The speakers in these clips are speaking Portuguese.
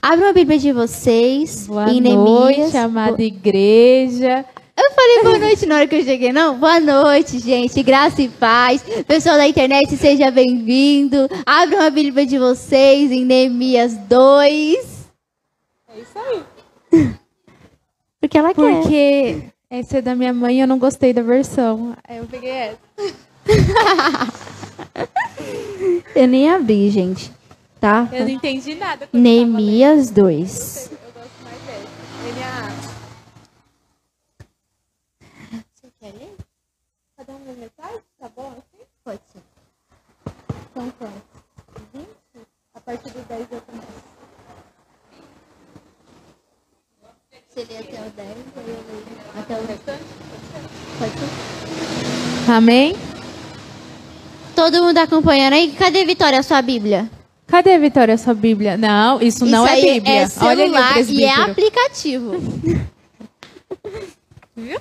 Abra a Bíblia de vocês Boa em noite, Neemias. amada igreja. Eu falei boa noite na hora que eu cheguei, não? Boa noite, gente. Graça e paz. Pessoal da internet, seja bem-vindo. Abram a Bíblia de vocês em Neemias 2. É isso aí. Porque ela quer. Porque essa é da minha mãe e eu não gostei da versão. Eu peguei essa. Eu nem abri, gente. Tá? Eu não entendi nada. Neemias 2. tava lendo. Eu gosto mais dessa. Você quer ler? Cada um metade? Tá bom assim? Pode ser. Então pronto. 20? A partir do 10 eu começo. Você lê até o 10, aí eu leio até o restante. Pode ser? Amém? Todo mundo acompanhando aí? Cadê Vitória, a sua Bíblia? Cadê a Vitória, sua Bíblia? Não, isso, não Isso é aí Bíblia. É Olha ali o celular e é aplicativo. Viu?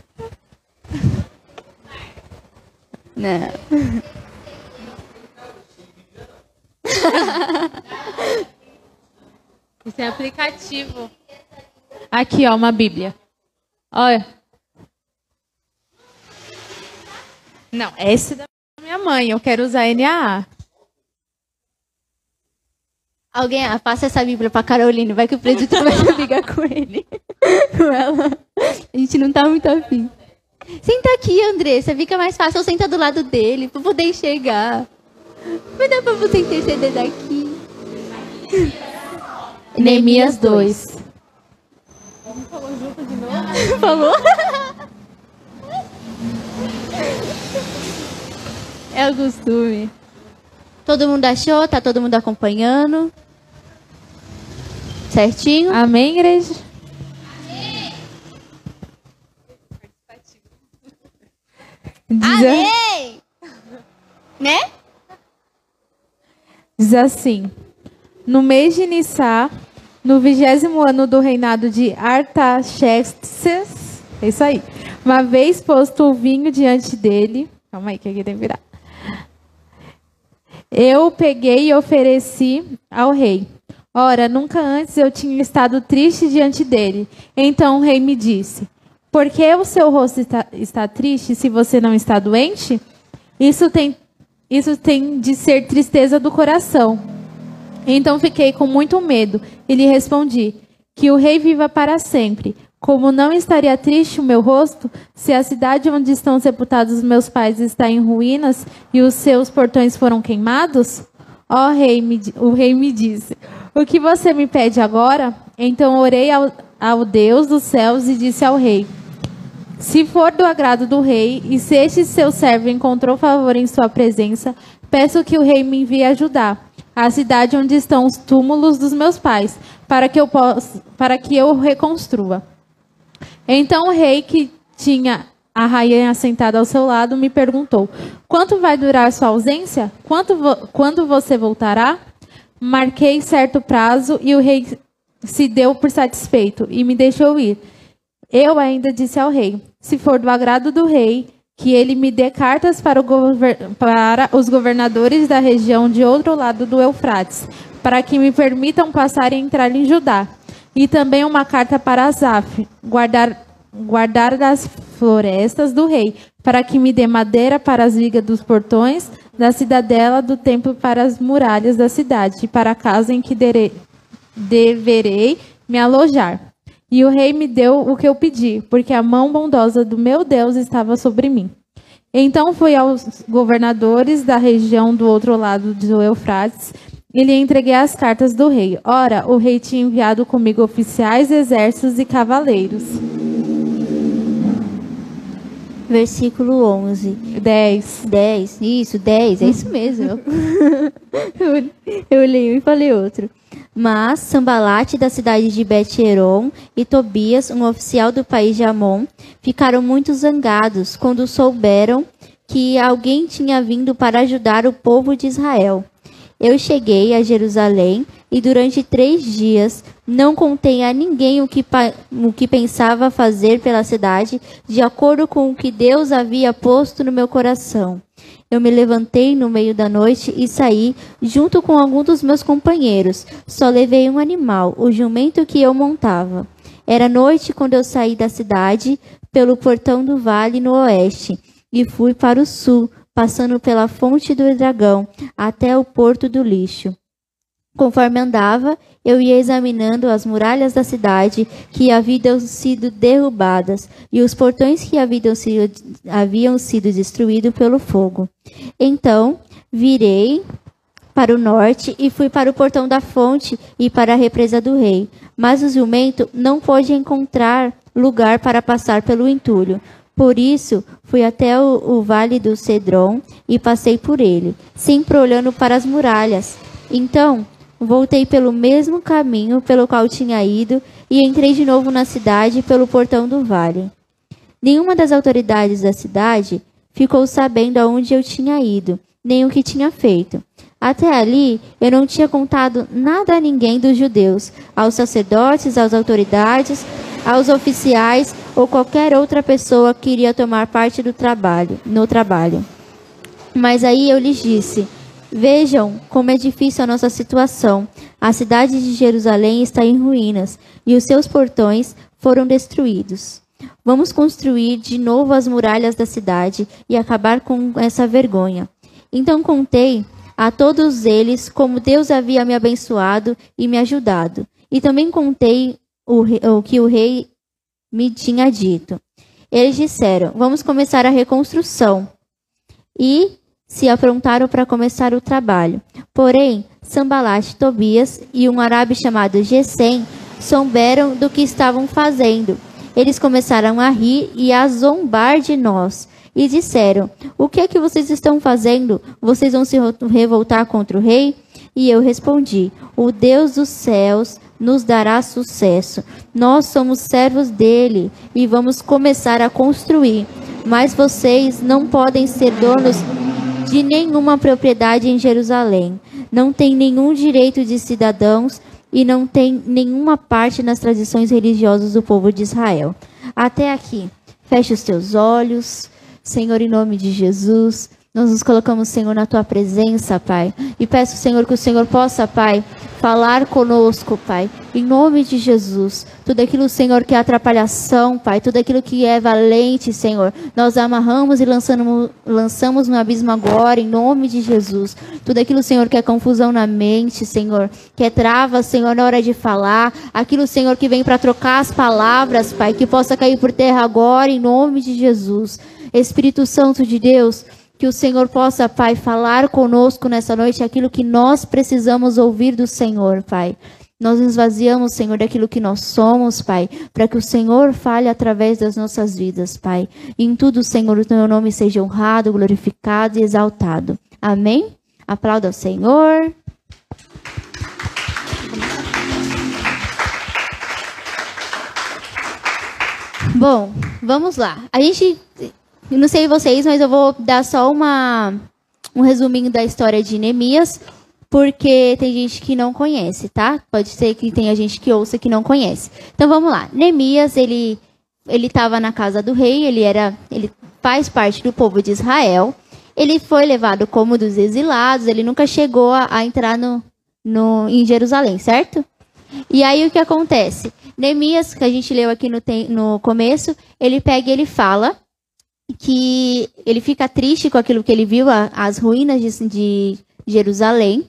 Não. Isso é aplicativo. Aqui, ó, uma Bíblia. Olha. Não, essa é da minha mãe. Eu quero usar NAA. Alguém ah, passa essa Bíblia pra Caroline, vai que o presbítero vai brigar com ele. Com ela. A gente não tá muito afim. Senta aqui, Andressa, fica mais fácil. Ou senta do lado dele, pra poder enxergar. Vai dar pra você interceder daqui. Neemias 2. Falou? É o costume. Todo mundo achou? Tá todo mundo acompanhando? Certinho? Amém, igreja? Diz, Amém! Né? diz assim: No mês de Nissá, no vigésimo ano do reinado de Artaxerxes, é isso aí. Uma vez posto o vinho diante dele, calma aí que aqui tem que virar. Eu peguei e ofereci ao rei. Ora, nunca antes eu tinha estado triste diante dele. Então o rei me disse: Por que o seu rosto está, está triste se você não está doente? Isso tem, isso tem de ser tristeza do coração. Então fiquei com muito medo e lhe respondi: Que o rei viva para sempre. Como não estaria triste o meu rosto, se a cidade onde estão sepultados os meus pais está em ruínas e os seus portões foram queimados? Ó rei, me o rei me disse: O que você me pede agora? Então orei ao, ao Deus dos céus e disse ao rei: se for do agrado do rei, e se este seu servo encontrou favor em sua presença, peço que o rei me envie ajudar a cidade onde estão os túmulos dos meus pais, para que eu possa, para que eu reconstrua. Então o rei que tinha a rainha sentada ao seu lado me perguntou: Quanto vai durar sua ausência? Vo- quando você voltará? Marquei certo prazo e o rei se deu por satisfeito e me deixou ir. Eu ainda disse ao rei: se for do agrado do rei, que ele me dê cartas para, gover- para os governadores da região de outro lado do Eufrates, para que me permitam passar e entrar em Judá. E também uma carta para Asaf, guardar, guardar das florestas do rei, para que me dê madeira para as vigas dos portões da cidadela do templo para as muralhas da cidade, e para a casa em que deverei me alojar. E o rei me deu o que eu pedi, porque a mão bondosa do meu Deus estava sobre mim. Então fui aos governadores da região do outro lado do Eufrates e lhe entreguei as cartas do rei. Ora, o rei tinha enviado comigo oficiais, exércitos e cavaleiros. Versículo 11. 10. 10, isso, 10, é isso mesmo. eu, eu li um e falei outro. Mas Sambalate, da cidade de Bet-Heron, e Tobias, um oficial do país de Amon, ficaram muito zangados quando souberam que alguém tinha vindo para ajudar o povo de Israel. Eu cheguei a Jerusalém e durante três dias não contei a ninguém o que, o que pensava fazer pela cidade, de acordo com o que Deus havia posto no meu coração. Eu me levantei no meio da noite e saí, junto com alguns dos meus companheiros. Só levei um animal, o jumento que eu montava. Era noite quando eu saí da cidade, pelo portão do vale no oeste, e fui para o sul, passando pela fonte do dragão, até o porto do lixo. Conforme andava, eu ia examinando as muralhas da cidade que haviam sido derrubadas e os portões que haviam sido, haviam sido destruídos pelo fogo. Então, virei para o norte e fui para o portão da fonte e para a represa do rei. Mas o jumento não pôde encontrar lugar para passar pelo entulho. Por isso, fui até o, o vale do Cedron e passei por ele, sempre olhando para as muralhas. Então, Voltei pelo mesmo caminho pelo qual tinha ido e entrei de novo na cidade pelo portão do vale. Nenhuma das autoridades da cidade ficou sabendo aonde eu tinha ido, nem o que tinha feito. Até ali, eu não tinha contado nada a ninguém dos judeus, aos sacerdotes, às autoridades, aos oficiais ou qualquer outra pessoa que iria tomar parte do trabalho, no trabalho. Mas aí eu lhes disse: Vejam como é difícil a nossa situação. A cidade de Jerusalém está em ruínas e os seus portões foram destruídos. Vamos construir de novo as muralhas da cidade e acabar com essa vergonha. Então contei a todos eles como Deus havia me abençoado e me ajudado. E também contei o, o que o rei me tinha dito. Eles disseram: Vamos começar a reconstrução. E se aprontaram para começar o trabalho. Porém, Sambalat, Tobias e um árabe chamado Gesem souberam do que estavam fazendo. Eles começaram a rir e a zombar de nós. E disseram: O que é que vocês estão fazendo? Vocês vão se revoltar contra o rei? E eu respondi: O Deus dos céus nos dará sucesso. Nós somos servos dele e vamos começar a construir. Mas vocês não podem ser donos de nenhuma propriedade em Jerusalém, não tem nenhum direito de cidadãos e não tem nenhuma parte nas tradições religiosas do povo de Israel. Até aqui. Feche os teus olhos. Senhor, em nome de Jesus, nós nos colocamos, Senhor, na tua presença, Pai. E peço, Senhor, que o Senhor possa, Pai, falar conosco, Pai. Em nome de Jesus. Tudo aquilo, Senhor, que é atrapalhação, Pai. Tudo aquilo que é valente, Senhor. Nós amarramos e lançamos, lançamos no abismo agora, em nome de Jesus. Tudo aquilo, Senhor, que é confusão na mente, Senhor. Que é trava, Senhor, na hora de falar. Aquilo, Senhor, que vem para trocar as palavras, Pai. Que possa cair por terra agora, em nome de Jesus. Espírito Santo de Deus. Que o Senhor possa, Pai, falar conosco nessa noite aquilo que nós precisamos ouvir do Senhor, Pai. Nós nos vaziamos, Senhor, daquilo que nós somos, Pai, para que o Senhor fale através das nossas vidas, Pai. E em tudo, Senhor, o teu nome seja honrado, glorificado e exaltado. Amém? Aplauda o Senhor. Bom, vamos lá. A gente eu não sei vocês, mas eu vou dar só uma, um resuminho da história de Neemias, porque tem gente que não conhece, tá? Pode ser que tenha gente que ouça que não conhece. Então vamos lá. Neemias, ele ele estava na casa do rei, ele era ele faz parte do povo de Israel. Ele foi levado como dos exilados, ele nunca chegou a, a entrar no, no, em Jerusalém, certo? E aí o que acontece? Neemias, que a gente leu aqui no, no começo, ele pega e ele fala que ele fica triste com aquilo que ele viu, as ruínas de, de Jerusalém.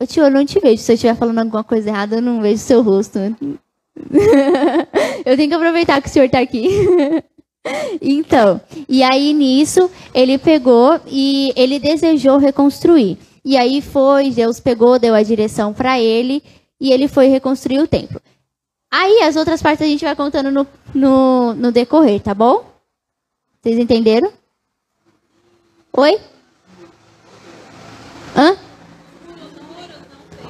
Eu, tio, eu não te vejo. Se eu estiver falando alguma coisa errada, eu não vejo seu rosto. eu tenho que aproveitar que o senhor está aqui. então, e aí nisso, ele pegou e ele desejou reconstruir. E aí foi, Deus pegou, deu a direção para ele e ele foi reconstruir o templo. Aí as outras partes a gente vai contando no, no, no decorrer, tá bom? Vocês entenderam? Oi? Hã?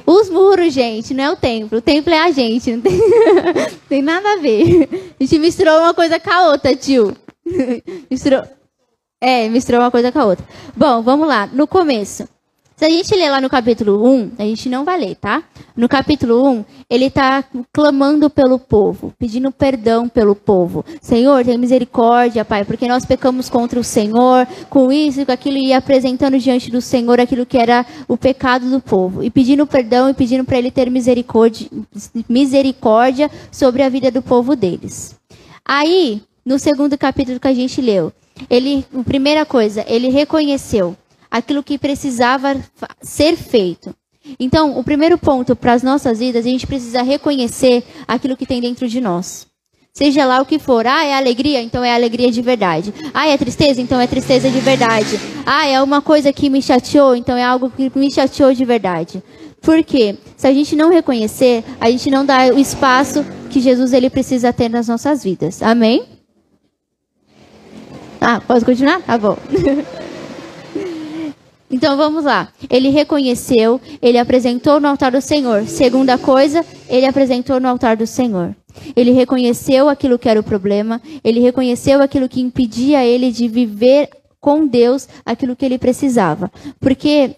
Os muros, gente, não é o templo. O templo é a gente. Não tem, tem nada a ver. A gente misturou uma coisa com a outra, tio. Misturou. É, misturou uma coisa com a outra. Bom, vamos lá. No começo. Se a gente ler lá no capítulo 1, a gente não vai ler, tá? No capítulo 1, ele está clamando pelo povo, pedindo perdão pelo povo. Senhor, tem misericórdia, Pai, porque nós pecamos contra o Senhor, com isso com aquilo, e apresentando diante do Senhor aquilo que era o pecado do povo. E pedindo perdão e pedindo para ele ter misericórdia, misericórdia sobre a vida do povo deles. Aí, no segundo capítulo que a gente leu, ele, primeira coisa, ele reconheceu aquilo que precisava ser feito. Então, o primeiro ponto para as nossas vidas, a gente precisa reconhecer aquilo que tem dentro de nós. Seja lá o que for. Ah, é alegria? Então é alegria de verdade. Ah, é tristeza? Então é tristeza de verdade. Ah, é uma coisa que me chateou? Então é algo que me chateou de verdade. Por quê? Se a gente não reconhecer, a gente não dá o espaço que Jesus ele precisa ter nas nossas vidas. Amém? Ah, posso continuar? Tá bom. Então vamos lá. Ele reconheceu, ele apresentou no altar do Senhor. Segunda coisa, ele apresentou no altar do Senhor. Ele reconheceu aquilo que era o problema, ele reconheceu aquilo que impedia ele de viver com Deus aquilo que ele precisava. Porque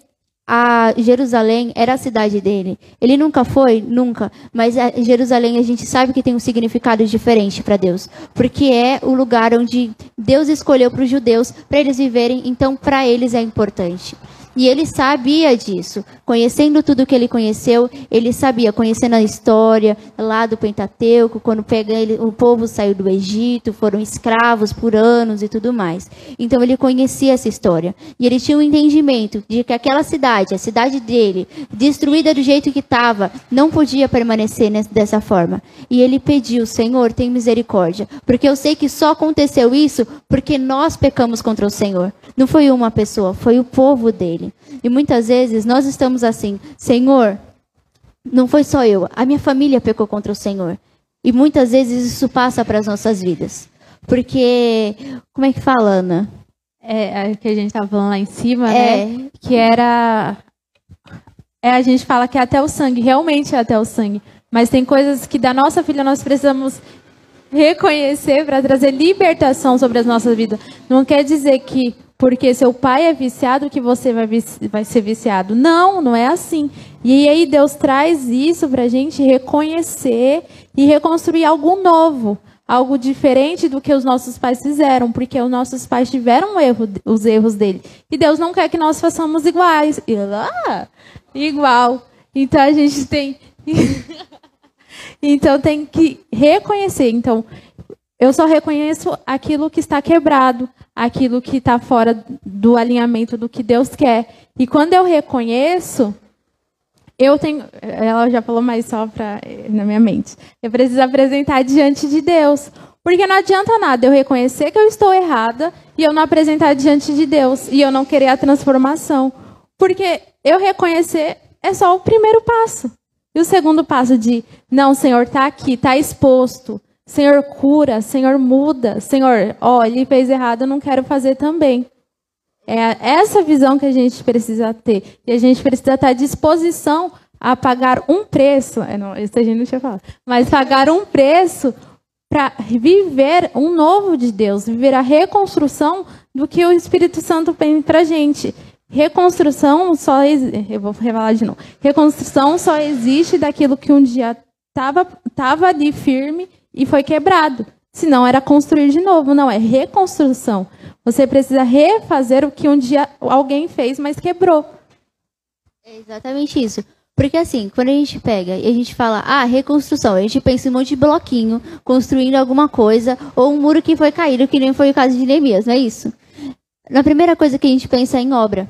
a Jerusalém era a cidade dele. Ele nunca foi, nunca, mas Jerusalém a gente sabe que tem um significado diferente para Deus, porque é o lugar onde Deus escolheu para os judeus para eles viverem, então para eles é importante. E ele sabia disso. Conhecendo tudo que ele conheceu, ele sabia, conhecendo a história lá do Pentateuco, quando pega ele, o povo saiu do Egito, foram escravos por anos e tudo mais. Então ele conhecia essa história. E ele tinha um entendimento de que aquela cidade, a cidade dele, destruída do jeito que estava, não podia permanecer dessa forma. E ele pediu, Senhor, tem misericórdia. Porque eu sei que só aconteceu isso porque nós pecamos contra o Senhor. Não foi uma pessoa, foi o povo dele. E muitas vezes nós estamos assim, Senhor, não foi só eu, a minha família pecou contra o Senhor. E muitas vezes isso passa para as nossas vidas. Porque, como é que fala, Ana? É, é que a gente estava falando lá em cima, é. né? Que era. É, a gente fala que é até o sangue, realmente é até o sangue. Mas tem coisas que da nossa filha nós precisamos reconhecer para trazer libertação sobre as nossas vidas. Não quer dizer que porque seu pai é viciado que você vai, vai ser viciado. Não, não é assim. E aí Deus traz isso para a gente reconhecer e reconstruir algo novo, algo diferente do que os nossos pais fizeram, porque os nossos pais tiveram erro, os erros dele. E Deus não quer que nós façamos iguais. Ah, igual. Então a gente tem. então tem que reconhecer. Então, eu só reconheço aquilo que está quebrado, aquilo que está fora do alinhamento do que Deus quer. E quando eu reconheço, eu tenho. Ela já falou mais só pra, na minha mente. Eu preciso apresentar diante de Deus. Porque não adianta nada eu reconhecer que eu estou errada e eu não apresentar diante de Deus e eu não querer a transformação. Porque eu reconhecer é só o primeiro passo. E o segundo passo de, não, Senhor, está aqui, está exposto. Senhor, cura, Senhor, muda. Senhor, ó, ele fez errado, eu não quero fazer também. É essa visão que a gente precisa ter. E a gente precisa estar à disposição a pagar um preço. É, não, isso a gente não tinha falado. Mas pagar um preço para viver um novo de Deus, viver a reconstrução do que o Espírito Santo tem para a gente. Reconstrução só eu vou revelar de novo. Reconstrução só existe daquilo que um dia estava tava ali firme e foi quebrado. Senão era construir de novo. Não, é reconstrução. Você precisa refazer o que um dia alguém fez, mas quebrou. É exatamente isso. Porque assim, quando a gente pega e a gente fala, ah, reconstrução, a gente pensa em um monte de bloquinho, construindo alguma coisa, ou um muro que foi caído, que nem foi o caso de Neemias, não é isso? Na primeira coisa que a gente pensa é em obra.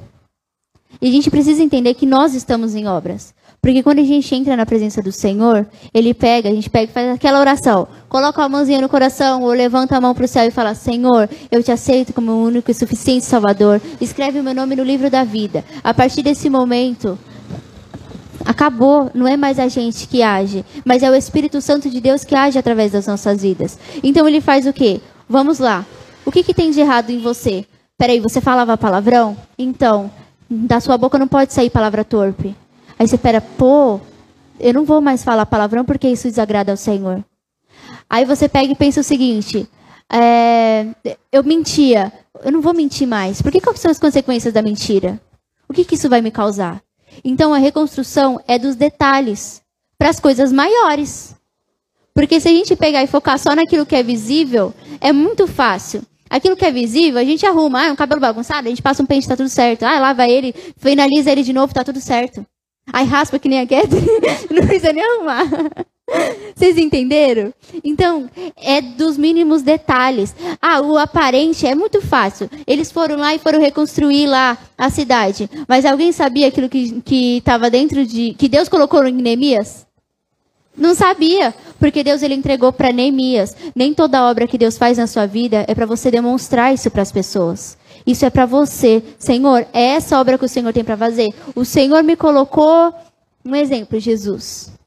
E a gente precisa entender que nós estamos em obras. Porque quando a gente entra na presença do Senhor, Ele pega, a gente pega e faz aquela oração. Coloca a mãozinha no coração ou levanta a mão para o céu e fala: Senhor, eu te aceito como o único e suficiente Salvador. Escreve o meu nome no livro da vida. A partir desse momento, acabou. Não é mais a gente que age, mas é o Espírito Santo de Deus que age através das nossas vidas. Então Ele faz o quê? Vamos lá. O que, que tem de errado em você? Peraí, você falava palavrão? Então, da sua boca não pode sair palavra torpe. Aí você espera, pô, eu não vou mais falar palavrão porque isso desagrada ao Senhor. Aí você pega e pensa o seguinte: é, eu mentia, eu não vou mentir mais. Por que quais são as consequências da mentira? O que, que isso vai me causar? Então a reconstrução é dos detalhes para as coisas maiores. Porque se a gente pegar e focar só naquilo que é visível, é muito fácil. Aquilo que é visível, a gente arruma. Ah, é um cabelo bagunçado, a gente passa um pente, tá tudo certo. Ah, lava ele, finaliza ele de novo, tá tudo certo. Aí raspa que nem a Catherine, não precisa nem arrumar. Vocês entenderam? Então, é dos mínimos detalhes. Ah, o aparente é muito fácil. Eles foram lá e foram reconstruir lá a cidade. Mas alguém sabia aquilo que estava dentro de. que Deus colocou em Neemias? Não sabia, porque Deus ele entregou para Neemias. Nem toda obra que Deus faz na sua vida é para você demonstrar isso para as pessoas. Isso é para você. Senhor, é essa obra que o Senhor tem para fazer. O Senhor me colocou um exemplo, Jesus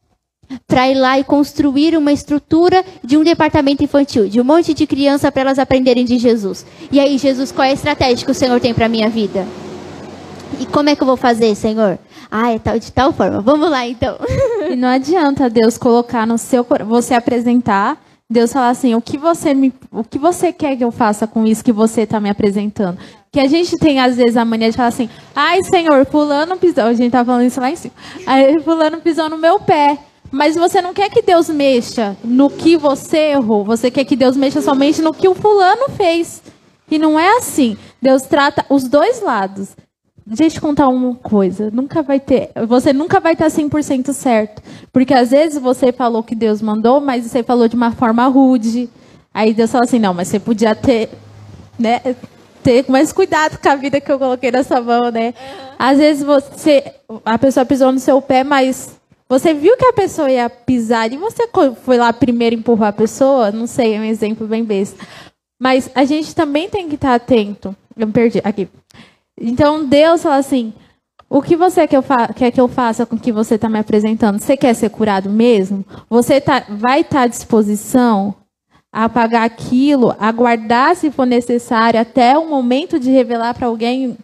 para ir lá e construir uma estrutura de um departamento infantil, de um monte de criança para elas aprenderem de Jesus. E aí, Jesus, qual é a estratégia que o Senhor tem para minha vida? E como é que eu vou fazer, Senhor? Ah, é tal, de tal forma. Vamos lá, então. E não adianta Deus colocar no seu você apresentar, Deus falar assim, o que você me, o que você quer que eu faça com isso que você está me apresentando? Que a gente tem às vezes a mania de falar assim, ai Senhor, fulano pisou, a gente tá falando isso lá em cima. Aí fulano pisou no meu pé. Mas você não quer que Deus mexa no que você errou. Você quer que Deus mexa somente no que o fulano fez. E não é assim. Deus trata os dois lados. Deixa eu te contar uma coisa. Nunca vai ter, você nunca vai estar 100% certo. Porque às vezes você falou que Deus mandou, mas você falou de uma forma rude. Aí Deus fala assim: "Não, mas você podia ter, né, ter mais cuidado com a vida que eu coloquei na sua mão, né?" Às vezes você a pessoa pisou no seu pé, mas você viu que a pessoa ia pisar e você foi lá primeiro empurrar a pessoa? Não sei, é um exemplo bem besta. Mas a gente também tem que estar atento. Eu me perdi aqui. Então Deus fala assim: o que você quer, quer que eu faça com o que você está me apresentando? Você quer ser curado mesmo? Você tá, vai estar tá à disposição a pagar aquilo, a guardar se for necessário, até o momento de revelar para alguém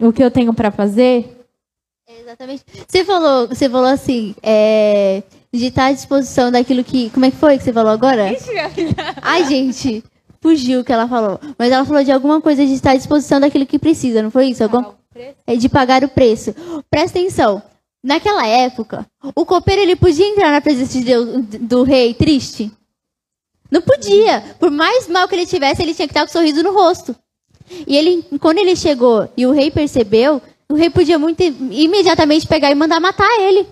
o que eu tenho para fazer? Exatamente. Você falou, você falou assim, é, de estar à disposição daquilo que. Como é que foi que você falou agora? Ai, gente, fugiu o que ela falou. Mas ela falou de alguma coisa de estar à disposição daquilo que precisa, não foi isso? Algum... É de pagar o preço. Presta atenção. Naquela época, o copeiro ele podia entrar na presença de Deus, do rei triste? Não podia. Por mais mal que ele tivesse, ele tinha que estar com um sorriso no rosto. E ele, quando ele chegou e o rei percebeu, o rei podia muito imediatamente pegar e mandar matar ele.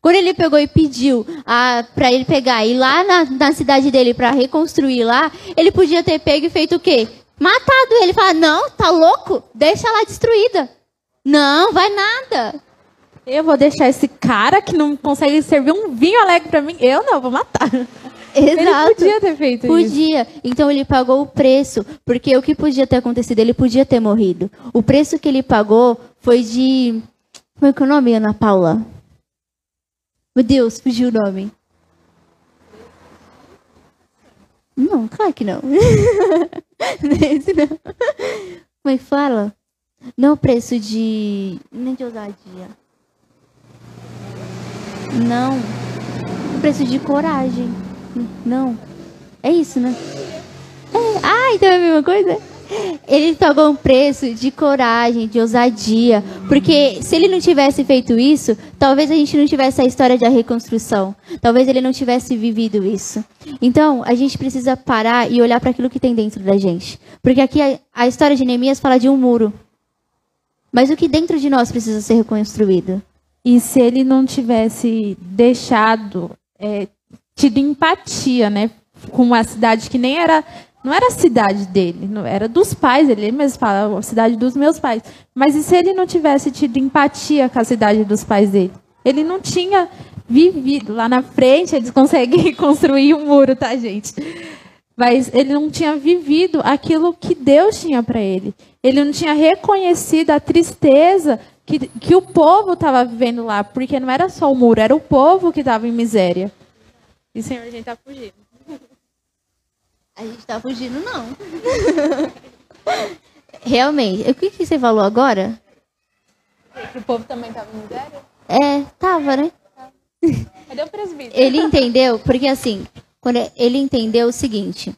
Quando ele pegou e pediu ah, para ele pegar e ir lá na, na cidade dele para reconstruir lá, ele podia ter pego e feito o quê? Matado ele. Fala, não, tá louco? Deixa lá destruída. Não, vai nada. Eu vou deixar esse cara que não consegue servir um vinho alegre para mim. Eu não, vou matar. Exato. Ele podia ter feito podia. isso. Podia. Então ele pagou o preço, porque o que podia ter acontecido? Ele podia ter morrido. O preço que ele pagou foi de. Como é que é o nome, Ana Paula? Meu Deus, fugiu o nome. Não, claro que não. Esse não. Como é que fala? Não o preço de. Nem de ousadia. Não. O preço de coragem. Não. É isso, né? É. Ah, então é a mesma coisa? Ele pagou um preço de coragem, de ousadia. Porque se ele não tivesse feito isso, talvez a gente não tivesse a história da reconstrução. Talvez ele não tivesse vivido isso. Então, a gente precisa parar e olhar para aquilo que tem dentro da gente. Porque aqui a, a história de Neemias fala de um muro. Mas o que dentro de nós precisa ser reconstruído? E se ele não tivesse deixado é, tido empatia, né, com uma cidade que nem era não era a cidade dele, não era dos pais ele mesmo fala, a cidade dos meus pais. Mas e se ele não tivesse tido empatia com a cidade dos pais dele? Ele não tinha vivido lá na frente, eles conseguem construir um muro, tá, gente? Mas ele não tinha vivido aquilo que Deus tinha para ele. Ele não tinha reconhecido a tristeza que, que o povo estava vivendo lá, porque não era só o muro, era o povo que estava em miséria. E, Senhor, a gente está fugindo. A gente está fugindo, não. Realmente. O que, que você falou agora? Que o povo também estava em miséria? É, tava, né? Cadê o presbítero? Ele entendeu, porque assim, quando ele entendeu o seguinte,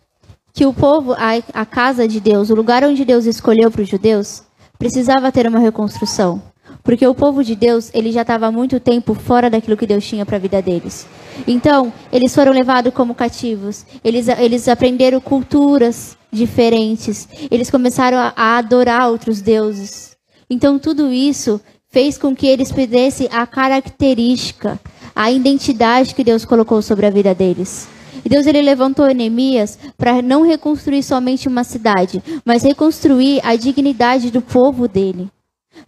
que o povo, a, a casa de Deus, o lugar onde Deus escolheu para os judeus, precisava ter uma reconstrução. Porque o povo de Deus, ele já estava há muito tempo fora daquilo que Deus tinha para a vida deles. Então, eles foram levados como cativos. Eles, eles aprenderam culturas diferentes. Eles começaram a, a adorar outros deuses. Então, tudo isso fez com que eles perdessem a característica, a identidade que Deus colocou sobre a vida deles. E Deus ele levantou Neemias para não reconstruir somente uma cidade, mas reconstruir a dignidade do povo dele.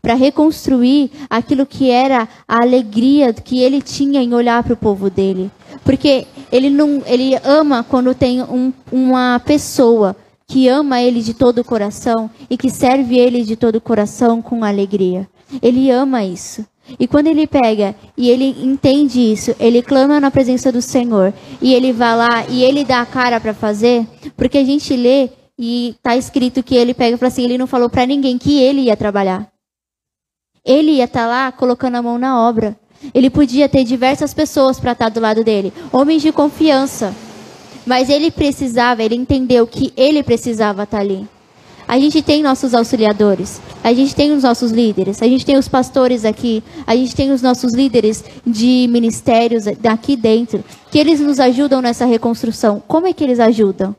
Para reconstruir aquilo que era a alegria que ele tinha em olhar para o povo dele. Porque ele não, ele ama quando tem um, uma pessoa que ama ele de todo o coração e que serve ele de todo o coração com alegria. Ele ama isso. E quando ele pega e ele entende isso, ele clama na presença do Senhor e ele vai lá e ele dá a cara para fazer, porque a gente lê e tá escrito que ele pega e fala assim, ele não falou para ninguém que ele ia trabalhar. Ele ia estar tá lá colocando a mão na obra. Ele podia ter diversas pessoas para estar tá do lado dele, homens de confiança. Mas ele precisava, ele entendeu que ele precisava estar tá ali. A gente tem nossos auxiliadores, a gente tem os nossos líderes, a gente tem os pastores aqui, a gente tem os nossos líderes de ministérios daqui dentro, que eles nos ajudam nessa reconstrução. Como é que eles ajudam?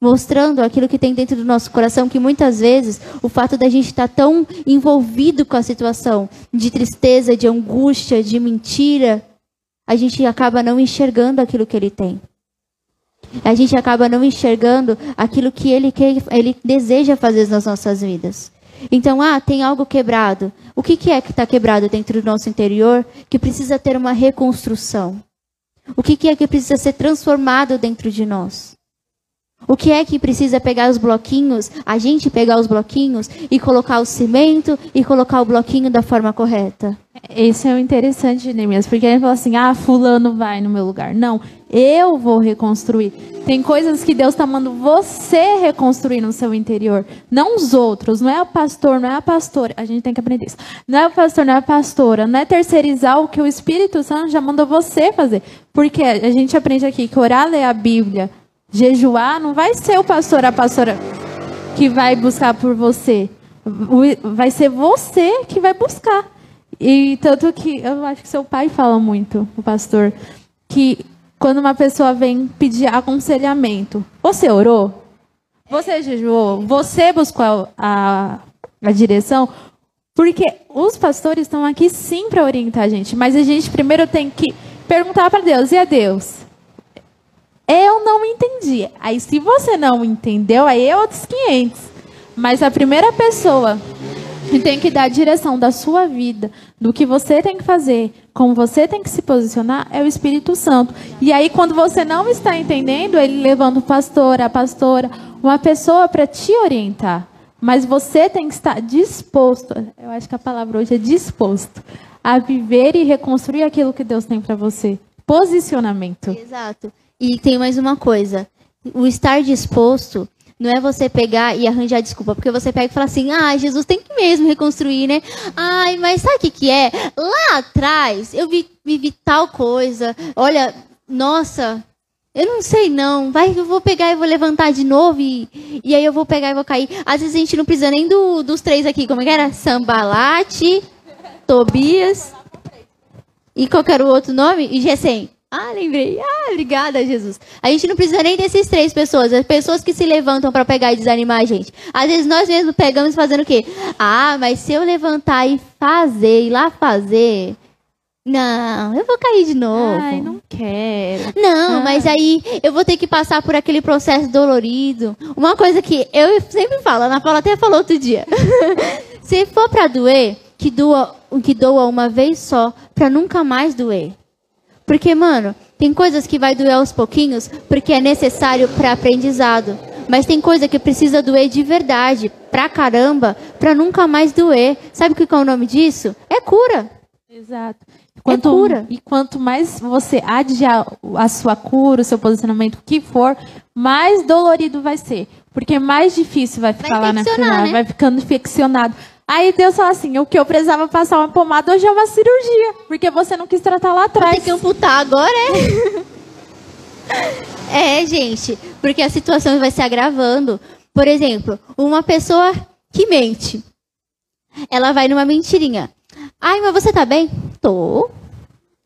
Mostrando aquilo que tem dentro do nosso coração, que muitas vezes o fato da gente estar tão envolvido com a situação de tristeza, de angústia, de mentira, a gente acaba não enxergando aquilo que ele tem. A gente acaba não enxergando aquilo que ele, quer, ele deseja fazer nas nossas vidas. Então, ah, tem algo quebrado. O que, que é que está quebrado dentro do nosso interior que precisa ter uma reconstrução? O que, que é que precisa ser transformado dentro de nós? O que é que precisa pegar os bloquinhos, a gente pegar os bloquinhos e colocar o cimento e colocar o bloquinho da forma correta? Esse é o interessante, Neemias, porque ele fala assim: ah, fulano vai no meu lugar. Não, eu vou reconstruir. Tem coisas que Deus está mandando você reconstruir no seu interior, não os outros. Não é o pastor, não é a pastora. A gente tem que aprender isso. Não é o pastor, não é a pastora. Não é terceirizar o que o Espírito Santo já mandou você fazer. Porque a gente aprende aqui que orar, ler a Bíblia, jejuar, não vai ser o pastor, a pastora que vai buscar por você. Vai ser você que vai buscar. E tanto que eu acho que seu pai fala muito, o pastor, que quando uma pessoa vem pedir aconselhamento, você orou? Você jejuou? Você buscou a, a, a direção? Porque os pastores estão aqui sim para orientar a gente, mas a gente primeiro tem que perguntar para Deus: e a Deus? Eu não entendi. Aí, se você não entendeu, aí é outros 500. Mas a primeira pessoa que tem que dar a direção da sua vida, do que você tem que fazer, como você tem que se posicionar, é o Espírito Santo. E aí, quando você não está entendendo, ele levanta o pastor, a pastora, uma pessoa para te orientar. Mas você tem que estar disposto, eu acho que a palavra hoje é disposto, a viver e reconstruir aquilo que Deus tem para você. Posicionamento. Exato. E tem mais uma coisa. O estar disposto não é você pegar e arranjar desculpa, porque você pega e fala assim: ah, Jesus tem que mesmo reconstruir, né? Ai, mas sabe o que, que é? Lá atrás eu vi, vivi tal coisa. Olha, nossa, eu não sei não. Vai, eu vou pegar e vou levantar de novo e, e aí eu vou pegar e vou cair. Às vezes a gente não precisa nem do, dos três aqui, como é que era? Sambalate, Tobias e qual era o outro nome? E Gessem. Ah, lembrei. Ah, obrigada, Jesus. A gente não precisa nem desses três pessoas. As pessoas que se levantam para pegar e desanimar a gente. Às vezes nós mesmos pegamos fazendo o quê? Ah, mas se eu levantar e fazer, ir lá fazer. Não, eu vou cair de novo. Ai, não quero. Não, mas aí eu vou ter que passar por aquele processo dolorido. Uma coisa que eu sempre falo, a Ana Paula até falou outro dia. se for para doer, que doa, que doa uma vez só, para nunca mais doer. Porque, mano, tem coisas que vai doer aos pouquinhos porque é necessário para aprendizado. Mas tem coisa que precisa doer de verdade, pra caramba, pra nunca mais doer. Sabe o que é o nome disso? É cura. Exato. Quanto, é cura. E quanto mais você adiar a sua cura, o seu posicionamento, o que for, mais dolorido vai ser. Porque mais difícil vai ficar vai lá na final, né? vai ficando infeccionado. Aí Deus fala assim: o que eu precisava passar uma pomada hoje é uma cirurgia. Porque você não quis tratar lá atrás. Tem que amputar agora, é? é, gente. Porque a situação vai se agravando. Por exemplo, uma pessoa que mente. ela vai numa mentirinha. Ai, mas você tá bem? Tô.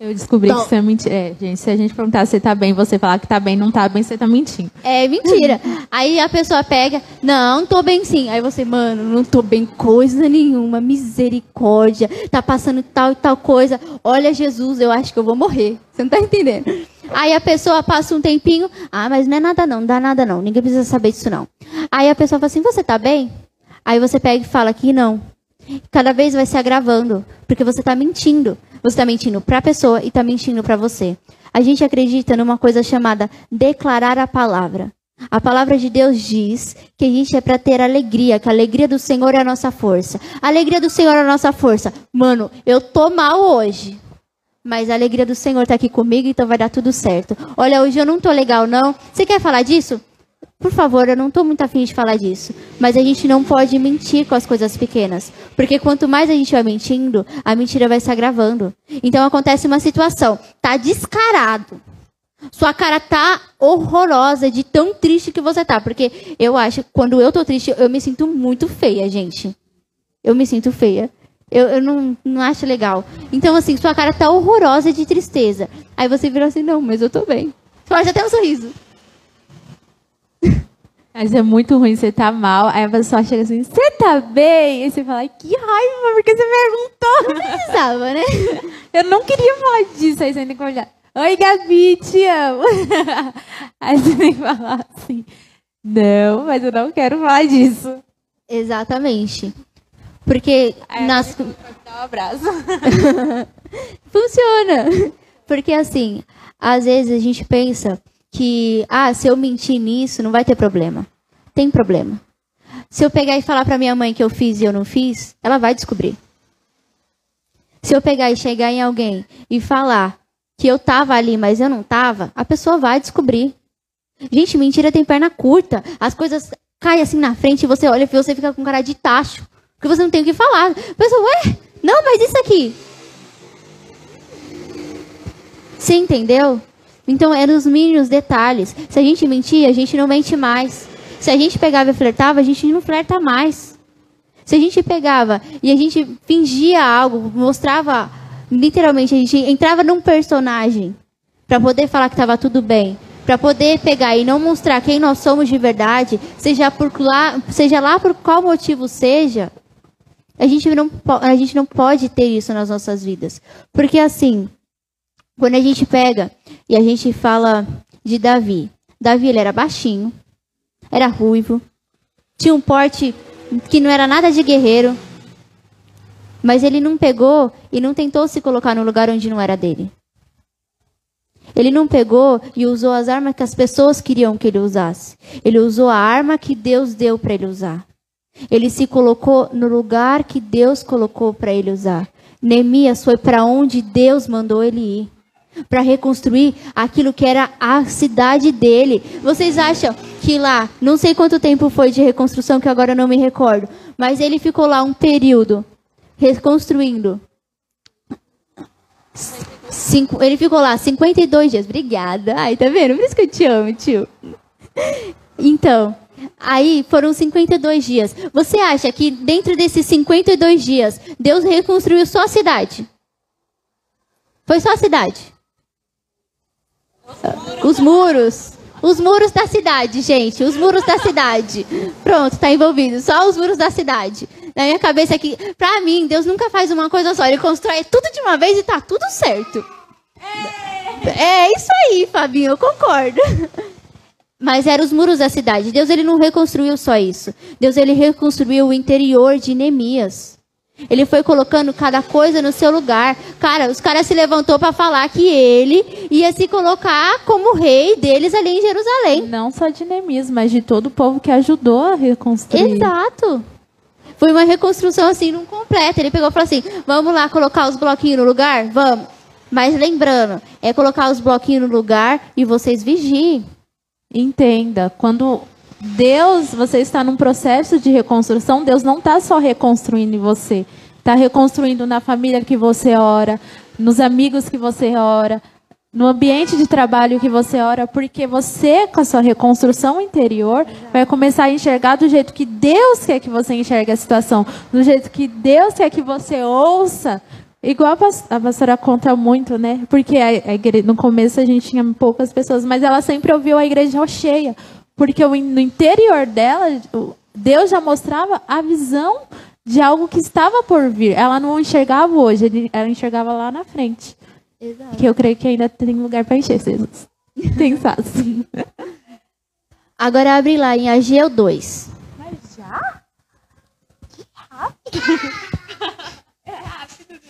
Eu descobri Então- que isso é mentira. É, gente, se a gente perguntar se tá bem, você falar que tá bem, não tá bem, você tá mentindo. É mentira. Aí a pessoa pega, não, tô bem sim. Aí você, mano, não tô bem coisa nenhuma, misericórdia. Tá passando tal e tal coisa. Olha, Jesus, eu acho que eu vou morrer. Você não tá entendendo? Aí a pessoa passa um tempinho, ah, mas não é nada não, não dá nada não. Ninguém precisa saber disso não. Aí a pessoa fala assim, você tá bem? Aí você pega e fala que não. Cada vez vai se agravando, porque você tá mentindo. Você tá mentindo pra pessoa e tá mentindo pra você. A gente acredita numa coisa chamada declarar a palavra. A palavra de Deus diz que a gente é para ter alegria, que a alegria do Senhor é a nossa força. A alegria do Senhor é a nossa força. Mano, eu tô mal hoje. Mas a alegria do Senhor tá aqui comigo, então vai dar tudo certo. Olha, hoje eu não tô legal, não. Você quer falar disso? Por favor, eu não tô muito afim de falar disso. Mas a gente não pode mentir com as coisas pequenas. Porque quanto mais a gente vai mentindo, a mentira vai se agravando. Então acontece uma situação. Tá descarado. Sua cara tá horrorosa de tão triste que você tá. Porque eu acho, quando eu tô triste, eu me sinto muito feia, gente. Eu me sinto feia. Eu, eu não, não acho legal. Então, assim, sua cara tá horrorosa de tristeza. Aí você vira assim, não, mas eu tô bem. Pode até um sorriso. Mas é muito ruim, você tá mal, aí a pessoa chega assim, você tá bem? E você fala, "Ai, que raiva, porque você perguntou. Precisava, né? Eu não queria falar disso, aí você tem que olhar. Oi, Gabi, te amo. Aí você tem que falar assim, não, mas eu não quero falar disso. Exatamente. Porque Aí nas... Dá um abraço. funciona. Porque assim, às vezes a gente pensa que, ah, se eu mentir nisso, não vai ter problema. Tem problema. Se eu pegar e falar pra minha mãe que eu fiz e eu não fiz, ela vai descobrir. Se eu pegar e chegar em alguém e falar que eu tava ali, mas eu não tava, a pessoa vai descobrir. Gente, mentira tem perna curta. As coisas caem assim na frente e você olha e você fica com cara de tacho. Porque você não tem o que falar. A pessoa, ué, não, mas isso aqui. Você entendeu? Então, é nos mínimos detalhes. Se a gente mentir, a gente não mente mais. Se a gente pegava e flertava, a gente não flerta mais. Se a gente pegava e a gente fingia algo, mostrava, literalmente, a gente entrava num personagem para poder falar que estava tudo bem, para poder pegar e não mostrar quem nós somos de verdade, seja, por lá, seja lá por qual motivo seja, a gente, não, a gente não pode ter isso nas nossas vidas. Porque assim, quando a gente pega e a gente fala de Davi, Davi ele era baixinho, era ruivo, tinha um porte que não era nada de guerreiro, mas ele não pegou e não tentou se colocar no lugar onde não era dele. Ele não pegou e usou as armas que as pessoas queriam que ele usasse. Ele usou a arma que Deus deu para ele usar. Ele se colocou no lugar que Deus colocou para ele usar. Neemias foi para onde Deus mandou ele ir para reconstruir aquilo que era a cidade dele. Vocês acham que lá, não sei quanto tempo foi de reconstrução, que agora não me recordo, mas ele ficou lá um período reconstruindo. Cinco, ele ficou lá 52 dias. Obrigada. Ai, tá vendo? Por isso que eu te amo, tio. Então, aí foram 52 dias. Você acha que dentro desses 52 dias, Deus reconstruiu só a cidade? Foi só a cidade? Os muros. Os muros da cidade, gente. Os muros da cidade. Pronto, tá envolvido. Só os muros da cidade. Na minha cabeça aqui, pra mim, Deus nunca faz uma coisa só. Ele constrói tudo de uma vez e tá tudo certo. É isso aí, Fabinho, eu concordo. Mas eram os muros da cidade. Deus ele não reconstruiu só isso. Deus ele reconstruiu o interior de Neemias. Ele foi colocando cada coisa no seu lugar. Cara, os caras se levantou para falar que ele ia se colocar como rei deles ali em Jerusalém. Não só de Neemias, mas de todo o povo que ajudou a reconstruir. Exato. Foi uma reconstrução assim, não completa. Ele pegou e falou assim: vamos lá colocar os bloquinhos no lugar? Vamos. Mas lembrando, é colocar os bloquinhos no lugar e vocês vigiem. Entenda, quando Deus, você está num processo de reconstrução, Deus não está só reconstruindo em você. Está reconstruindo na família que você ora, nos amigos que você ora, no ambiente de trabalho que você ora, porque você, com a sua reconstrução interior, vai começar a enxergar do jeito que Deus quer que você enxergue a situação, do jeito que Deus quer que você ouça. Igual a pastora conta muito, né? Porque a, igreja, no começo a gente tinha poucas pessoas, mas ela sempre ouviu a igreja cheia. Porque no interior dela, Deus já mostrava a visão de algo que estava por vir. Ela não enxergava hoje, ela enxergava lá na frente. Exato. Que eu creio que ainda tem lugar para encher, Jesus. Tem espaço. Agora abre lá em Ageu 2. Mas já? Que rápido. é rápido.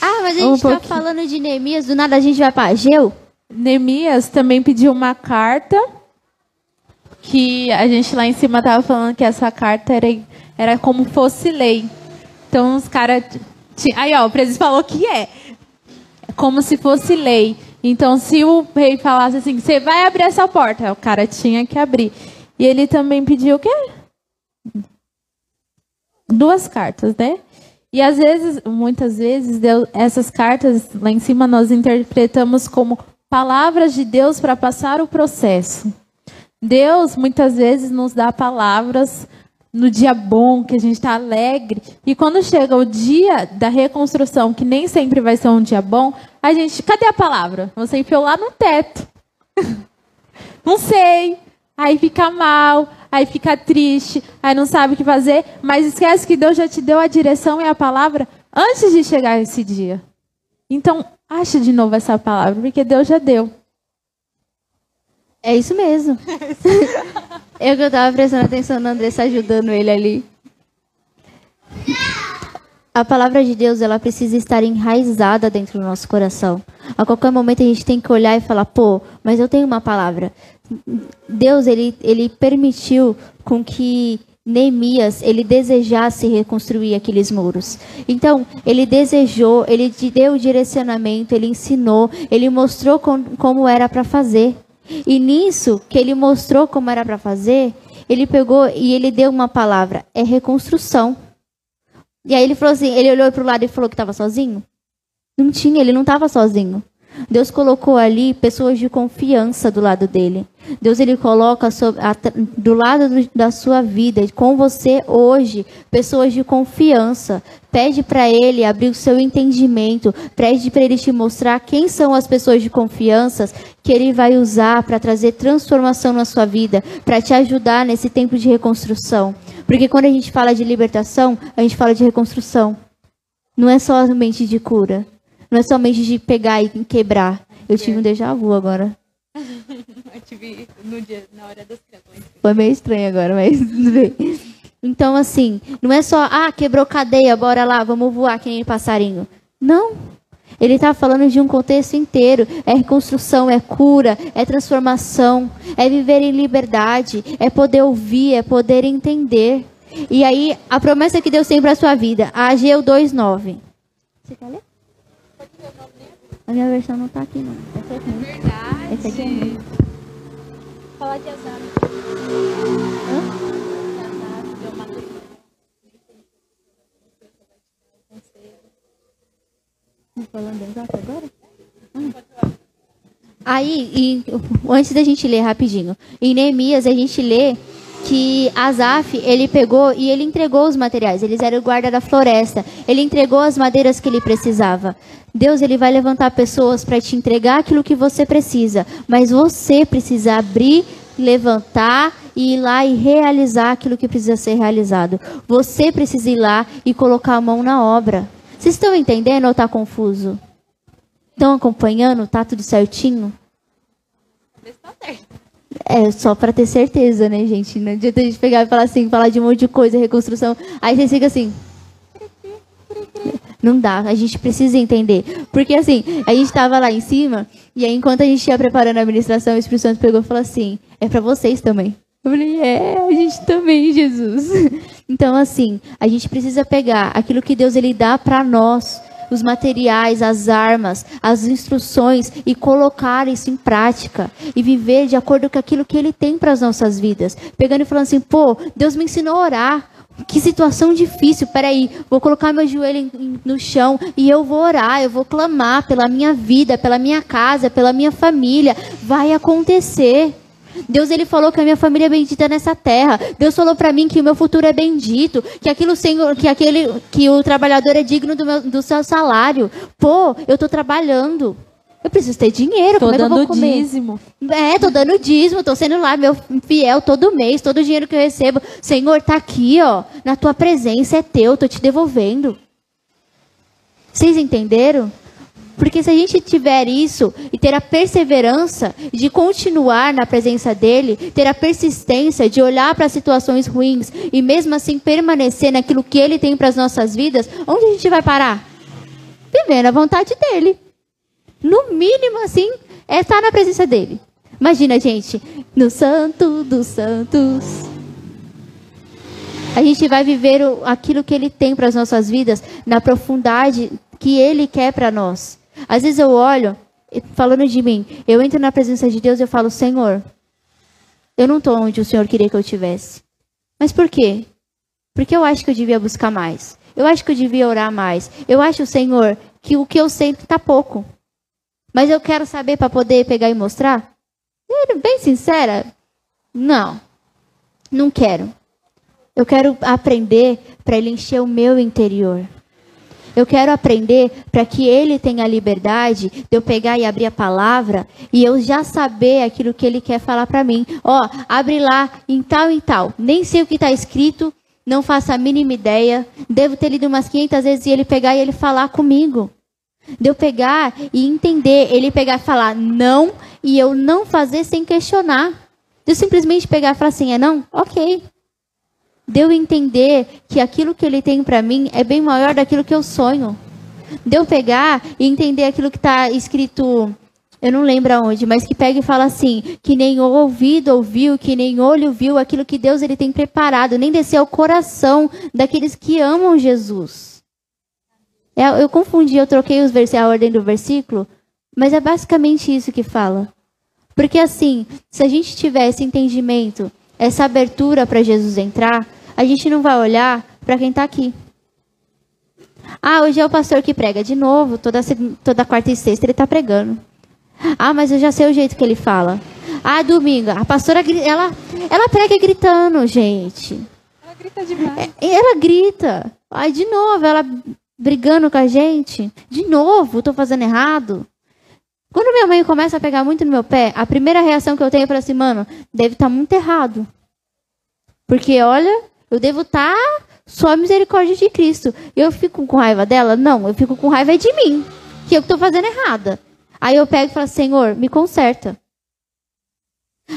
Ah, mas a gente um tá falando de Neemias, do nada a gente vai para Ageu? Neemias também pediu uma carta que a gente lá em cima tava falando que essa carta era, era como fosse lei. Então os caras Aí, ó, o presidente falou que é. Como se fosse lei. Então, se o rei falasse assim, você vai abrir essa porta, o cara tinha que abrir. E ele também pediu o quê? Duas cartas, né? E às vezes, muitas vezes, Deus, essas cartas lá em cima nós interpretamos como palavras de Deus para passar o processo. Deus muitas vezes nos dá palavras no dia bom, que a gente está alegre. E quando chega o dia da reconstrução, que nem sempre vai ser um dia bom, a gente, cadê a palavra? Você enfiou lá no teto. não sei. Aí fica mal, aí fica triste, aí não sabe o que fazer, mas esquece que Deus já te deu a direção e a palavra antes de chegar esse dia. Então, ache de novo essa palavra, porque Deus já deu. É isso mesmo. eu que eu tava prestando atenção no Andressa ajudando ele ali. A palavra de Deus, ela precisa estar enraizada dentro do nosso coração. A qualquer momento a gente tem que olhar e falar, pô, mas eu tenho uma palavra. Deus, ele, ele permitiu com que Neemias, ele desejasse reconstruir aqueles muros. Então, ele desejou, ele deu o direcionamento, ele ensinou, ele mostrou com, como era para fazer. E nisso que ele mostrou como era para fazer, ele pegou e ele deu uma palavra, é reconstrução. E aí ele falou assim, ele olhou para o lado e falou que estava sozinho? Não tinha, ele não estava sozinho. Deus colocou ali pessoas de confiança do lado dele. Deus ele coloca do lado da sua vida, com você hoje, pessoas de confiança. Pede para ele abrir o seu entendimento, pede para ele te mostrar quem são as pessoas de confiança que ele vai usar para trazer transformação na sua vida, para te ajudar nesse tempo de reconstrução. Porque quando a gente fala de libertação, a gente fala de reconstrução. Não é somente de cura. Não é somente de pegar e quebrar. Eu tive um déjà vu agora. Eu tive no dia, na hora das Foi meio estranho agora, mas tudo bem. Então, assim, não é só, ah, quebrou cadeia, bora lá, vamos voar que nem passarinho. Não. Ele está falando de um contexto inteiro. É reconstrução, é cura, é transformação, é viver em liberdade, é poder ouvir, é poder entender. E aí, a promessa que Deus tem para a sua vida, Ageu 2,9. Você quer ler? A minha versão não tá aqui, não. Essa é ruim. Verdade. Essa aqui é ruim. Falar de azar. Hã? Falando exato agora? Ah. Aí, e, antes da gente ler rapidinho, em Neemias a gente lê que Asaf, ele pegou e ele entregou os materiais. Eles eram o guarda da floresta. Ele entregou as madeiras que ele precisava. Deus, ele vai levantar pessoas para te entregar aquilo que você precisa, mas você precisa abrir, levantar e ir lá e realizar aquilo que precisa ser realizado. Você precisa ir lá e colocar a mão na obra. Vocês estão entendendo ou está confuso? Estão acompanhando? Tá tudo certinho? Está certo. É, só para ter certeza, né, gente? Não adianta a gente pegar e falar assim, falar de um monte de coisa, reconstrução. Aí você fica assim. Não dá, a gente precisa entender. Porque assim, a gente estava lá em cima, e aí enquanto a gente ia preparando a administração, o Espírito Santo pegou e falou assim: é para vocês também. Eu falei: é, a gente também, Jesus. Então, assim, a gente precisa pegar aquilo que Deus ele dá para nós os materiais, as armas, as instruções e colocar isso em prática e viver de acordo com aquilo que Ele tem para as nossas vidas. Pegando e falando assim, pô, Deus me ensinou a orar. Que situação difícil. Peraí, vou colocar meu joelho no chão e eu vou orar, eu vou clamar pela minha vida, pela minha casa, pela minha família. Vai acontecer. Deus ele falou que a minha família é bendita nessa terra. Deus falou para mim que o meu futuro é bendito, que aquilo Senhor, que aquele que o trabalhador é digno do, meu, do seu salário. Pô, eu tô trabalhando. Eu preciso ter dinheiro, tô como é que eu vou comer? dízimo. É, tô dando dízimo, tô sendo lá meu fiel todo mês, todo o dinheiro que eu recebo. Senhor, tá aqui, ó, na tua presença é teu, tô te devolvendo. Vocês entenderam? Porque se a gente tiver isso e ter a perseverança de continuar na presença dele, ter a persistência de olhar para situações ruins e mesmo assim permanecer naquilo que ele tem para as nossas vidas, onde a gente vai parar? Vivendo a vontade dele. No mínimo, assim, é estar na presença dele. Imagina, gente, no Santo dos Santos. A gente vai viver aquilo que ele tem para as nossas vidas na profundidade que ele quer para nós. Às vezes eu olho, falando de mim, eu entro na presença de Deus e eu falo, Senhor, eu não estou onde o Senhor queria que eu estivesse. Mas por quê? Porque eu acho que eu devia buscar mais. Eu acho que eu devia orar mais. Eu acho, Senhor, que o que eu sei está pouco. Mas eu quero saber para poder pegar e mostrar? Bem sincera, não. Não quero. Eu quero aprender para ele encher o meu interior. Eu quero aprender para que ele tenha a liberdade de eu pegar e abrir a palavra e eu já saber aquilo que ele quer falar para mim. Ó, abre lá em tal e tal. Nem sei o que está escrito, não faço a mínima ideia. Devo ter lido umas 500 vezes e ele pegar e ele falar comigo. De eu pegar e entender, ele pegar e falar não e eu não fazer sem questionar. De eu simplesmente pegar e falar assim, é não? Ok de eu entender que aquilo que ele tem para mim é bem maior daquilo que eu sonho. De eu pegar e entender aquilo que está escrito, eu não lembro aonde, mas que pega e fala assim, que nem ouvido ouviu, que nem olho viu aquilo que Deus ele tem preparado, nem descer ao coração daqueles que amam Jesus. É, eu confundi, eu troquei os a ordem do versículo, mas é basicamente isso que fala. Porque assim, se a gente tivesse entendimento, essa abertura para Jesus entrar, a gente não vai olhar para quem está aqui. Ah, hoje é o pastor que prega de novo, toda, toda quarta e sexta ele está pregando. Ah, mas eu já sei o jeito que ele fala. Ah, domingo, a pastora ela, ela prega gritando, gente. Ela grita demais. É, ela grita. Ai, de novo, ela brigando com a gente. De novo, estou fazendo errado. Quando minha mãe começa a pegar muito no meu pé, a primeira reação que eu tenho é falar assim, mano, deve estar tá muito errado. Porque, olha, eu devo estar tá só a misericórdia de Cristo. Eu fico com raiva dela? Não, eu fico com raiva de mim, que eu estou fazendo errada. Aí eu pego e falo, Senhor, me conserta.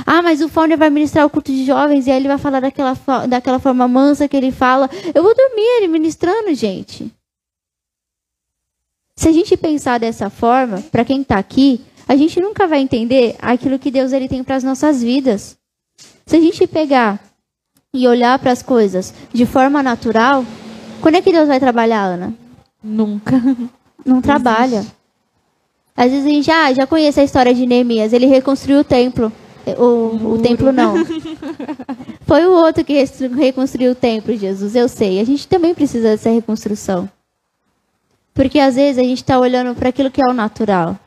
Ah, mas o Fauner vai ministrar o culto de jovens e aí ele vai falar daquela, daquela forma mansa que ele fala. Eu vou dormir ele ministrando, gente. Se a gente pensar dessa forma, para quem está aqui, a gente nunca vai entender aquilo que Deus ele tem para as nossas vidas. Se a gente pegar e olhar para as coisas de forma natural, quando é que Deus vai trabalhar, Ana? Nunca. Não trabalha. Às vezes a gente ah, já conhece a história de Neemias. Ele reconstruiu o templo. O, o templo não. Foi o outro que reconstruiu o templo, Jesus. Eu sei. A gente também precisa dessa reconstrução. Porque às vezes a gente está olhando para aquilo que é o natural.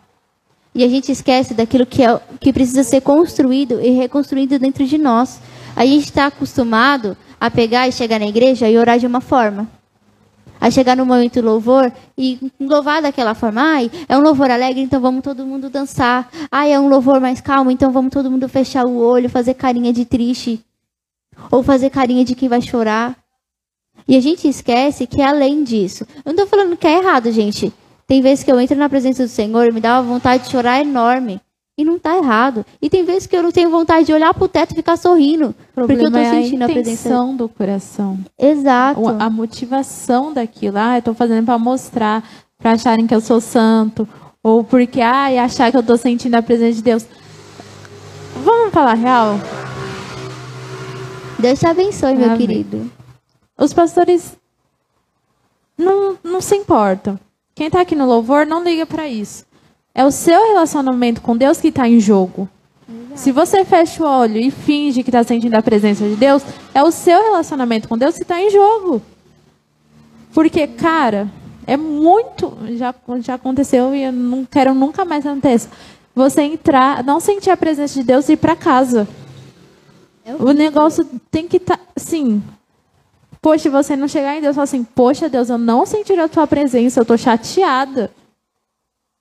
E a gente esquece daquilo que, é, que precisa ser construído e reconstruído dentro de nós. A gente está acostumado a pegar e chegar na igreja e orar de uma forma. A chegar no momento do louvor e louvar daquela forma. Ai, é um louvor alegre, então vamos todo mundo dançar. Ai, é um louvor mais calmo, então vamos todo mundo fechar o olho, fazer carinha de triste. Ou fazer carinha de quem vai chorar. E a gente esquece que é além disso. Eu não estou falando que é errado, gente. Tem vezes que eu entro na presença do Senhor e me dá uma vontade de chorar enorme. E não está errado. E tem vezes que eu não tenho vontade de olhar para o teto e ficar sorrindo. porque eu estou é sentindo a, a presença. do coração. Exato. A motivação daquilo. Ah, eu estou fazendo para mostrar, para acharem que eu sou santo. Ou porque, ah, e achar que eu estou sentindo a presença de Deus. Vamos falar real? Deus te abençoe, meu Amém. querido. Os pastores não, não se importam. Quem está aqui no louvor não liga para isso. É o seu relacionamento com Deus que está em jogo. Se você fecha o olho e finge que está sentindo a presença de Deus, é o seu relacionamento com Deus que está em jogo. Porque, cara, é muito. Já, já aconteceu e eu não quero nunca mais aconteça. Você entrar, não sentir a presença de Deus e ir para casa. O negócio tem que estar. Tá, sim. Poxa, você não chegar em Deus e falar assim: Poxa, Deus, eu não senti a tua presença, eu estou chateada.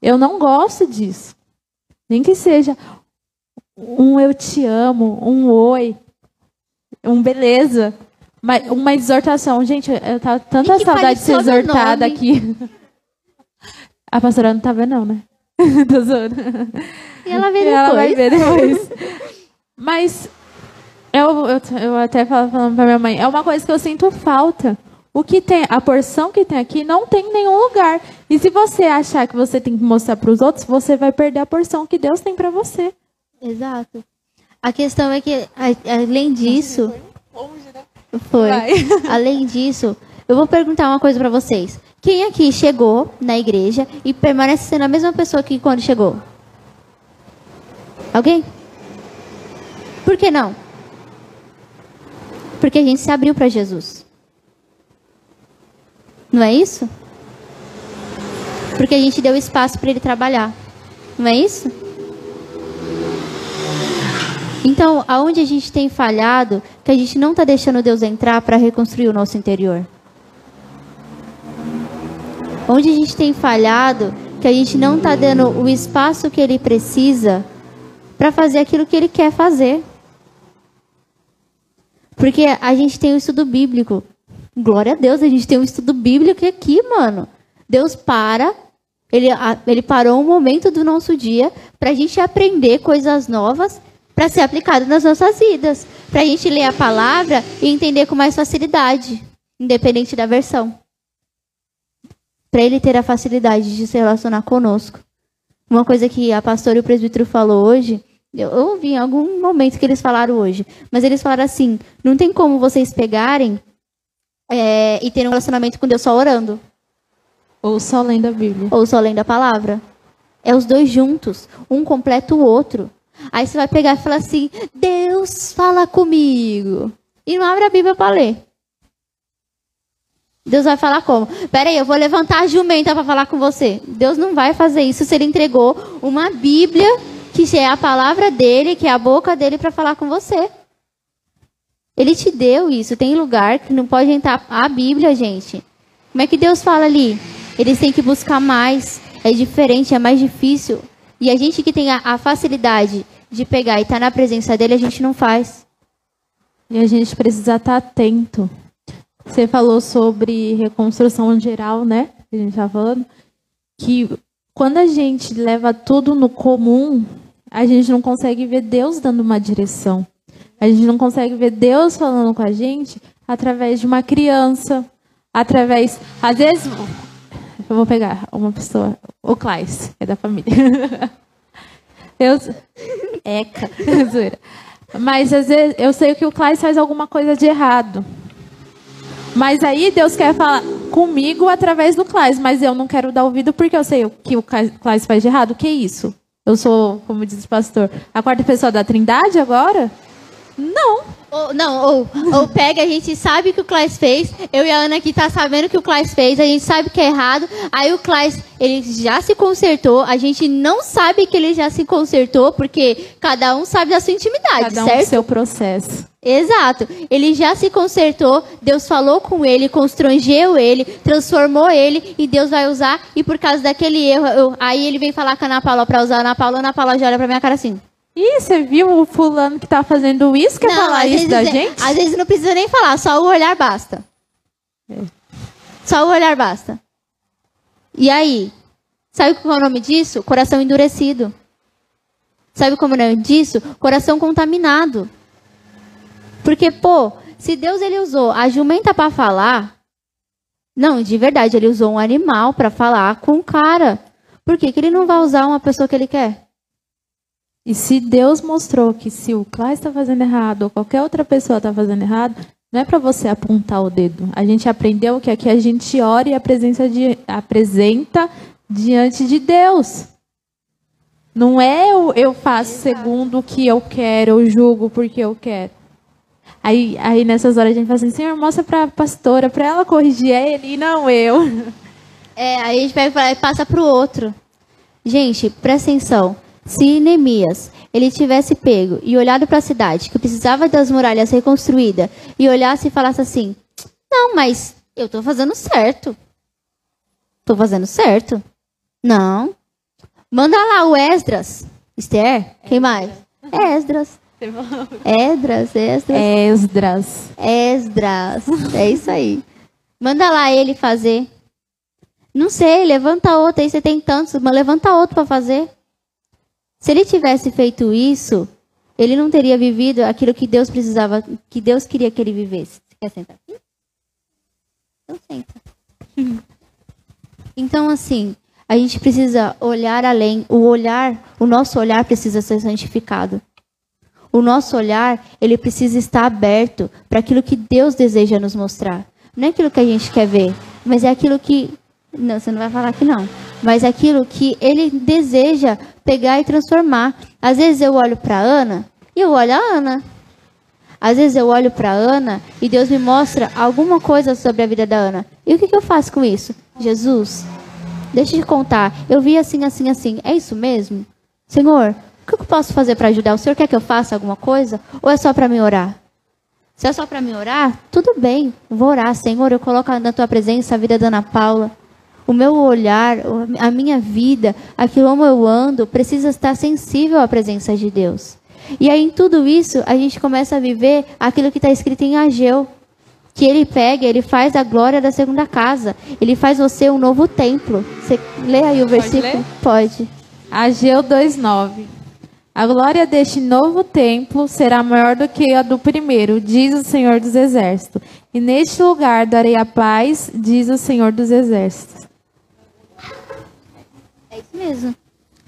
Eu não gosto disso. Nem que seja um eu te amo, um oi, um beleza. Uma, uma exortação. Gente, eu tava tanta saudade de ser exortada aqui. A pastora não tá vendo, não, né? Tô zoando. E ela vê depois. Ela vai ver depois. Mas eu, eu, eu até falo falando pra minha mãe, é uma coisa que eu sinto falta. O que tem, a porção que tem aqui não tem em nenhum lugar. E se você achar que você tem que mostrar para os outros, você vai perder a porção que Deus tem para você. Exato. A questão é que, além disso, foi. Além disso, eu vou perguntar uma coisa para vocês. Quem aqui chegou na igreja e permanece sendo a mesma pessoa que quando chegou? Alguém? Por que não? Porque a gente se abriu para Jesus. Não é isso? Porque a gente deu espaço para ele trabalhar. Não é isso? Então, aonde a gente tem falhado, que a gente não está deixando Deus entrar para reconstruir o nosso interior? Onde a gente tem falhado, que a gente não está dando o espaço que Ele precisa para fazer aquilo que Ele quer fazer? Porque a gente tem o estudo bíblico. Glória a Deus, a gente tem um estudo bíblico aqui, mano. Deus para, ele, ele parou um momento do nosso dia para a gente aprender coisas novas para ser aplicado nas nossas vidas. Para a gente ler a palavra e entender com mais facilidade, independente da versão. Para ele ter a facilidade de se relacionar conosco. Uma coisa que a pastora e o presbítero falou hoje, eu ouvi em algum momento que eles falaram hoje, mas eles falaram assim: não tem como vocês pegarem é, e terem um relacionamento com Deus só orando. Ou só lendo a Bíblia. Ou só lendo a palavra. É os dois juntos. Um completa o outro. Aí você vai pegar e falar assim: Deus fala comigo. E não abre a Bíblia para ler. Deus vai falar como? Peraí, eu vou levantar a jumenta para falar com você. Deus não vai fazer isso se ele entregou uma Bíblia, que é a palavra dele, que é a boca dele, para falar com você. Ele te deu isso. Tem lugar que não pode entrar a Bíblia, gente. Como é que Deus fala ali? Eles têm que buscar mais. É diferente, é mais difícil. E a gente que tem a, a facilidade de pegar e estar tá na presença dele, a gente não faz. E a gente precisa estar tá atento. Você falou sobre reconstrução geral, né? A gente está falando. Que quando a gente leva tudo no comum, a gente não consegue ver Deus dando uma direção. A gente não consegue ver Deus falando com a gente através de uma criança, através. Às vezes, eu vou pegar uma pessoa, o Klaes, é da família. eu, eca, Mas às vezes eu sei que o Klaes faz alguma coisa de errado. Mas aí Deus quer falar comigo através do Klaes, mas eu não quero dar ouvido porque eu sei que o Klaes faz de errado. O que é isso? Eu sou, como diz o pastor, a quarta pessoa da Trindade agora? Não. Ou, não, ou, ou pega, a gente sabe que o Klaes fez, eu e a Ana aqui tá sabendo que o Klaes fez, a gente sabe que é errado, aí o Klaes, ele já se consertou, a gente não sabe que ele já se consertou, porque cada um sabe da sua intimidade, cada certo? um seu processo. Exato. Ele já se consertou, Deus falou com ele, constrangeu ele, transformou ele, e Deus vai usar, e por causa daquele erro, eu, aí ele vem falar com a Ana Paula pra usar a Ana Paula, a Ana Paula já olha pra minha cara assim. Ih, você viu o fulano que tá fazendo isso? Quer não, falar isso da é, gente? Às vezes não precisa nem falar, só o olhar basta. É. Só o olhar basta. E aí? Sabe qual é o nome disso? Coração endurecido. Sabe como é o nome disso? Coração contaminado. Porque, pô, se Deus ele usou a jumenta para falar, não, de verdade, ele usou um animal para falar com o cara. Por que, que ele não vai usar uma pessoa que ele quer? E se Deus mostrou que se o Clás está fazendo errado ou qualquer outra pessoa está fazendo errado, não é para você apontar o dedo. A gente aprendeu que aqui a gente ora e a presença de, apresenta diante de Deus. Não é eu, eu faço segundo o que eu quero, eu julgo porque eu quero. Aí, aí nessas horas a gente fala assim, Senhor, mostra para a pastora, para ela corrigir ele e não eu. É, aí a gente pega e passa para o outro. Gente, presta atenção. Se Neemias ele tivesse pego e olhado para a cidade, que precisava das muralhas reconstruídas, e olhasse e falasse assim: Não, mas eu estou fazendo certo. Estou fazendo certo. Não. Manda lá o Esdras. Esther? Quem mais? Esdras. Esdras, Esdras. Esdras. Esdras. É isso aí. Manda lá ele fazer. Não sei, levanta outro. Aí você tem tantos, mas levanta outro para fazer. Se ele tivesse feito isso, ele não teria vivido aquilo que Deus precisava, que Deus queria que ele vivesse. Você quer sentar aqui? Então senta. Então, assim, a gente precisa olhar além. O olhar, o nosso olhar precisa ser santificado. O nosso olhar, ele precisa estar aberto para aquilo que Deus deseja nos mostrar. Não é aquilo que a gente quer ver, mas é aquilo que. Não, você não vai falar que não mas aquilo que ele deseja pegar e transformar. Às vezes eu olho para Ana e eu olho a Ana. Às vezes eu olho para Ana e Deus me mostra alguma coisa sobre a vida da Ana. E o que, que eu faço com isso? Jesus, deixa eu te contar. Eu vi assim, assim, assim. É isso mesmo? Senhor, o que eu posso fazer para ajudar? O Senhor quer que eu faça alguma coisa? Ou é só para me orar? Se é só para me orar, tudo bem. Vou orar, Senhor. Eu coloco na tua presença a vida da Ana Paula o meu olhar, a minha vida, aquilo como eu ando, precisa estar sensível à presença de Deus. E aí, em tudo isso, a gente começa a viver aquilo que está escrito em Ageu. Que ele pega, ele faz a glória da segunda casa. Ele faz você um novo templo. Você lê aí o versículo? Pode. Pode. Ageu 2,9. A glória deste novo templo será maior do que a do primeiro, diz o Senhor dos Exércitos. E neste lugar darei a paz, diz o Senhor dos Exércitos. É isso mesmo.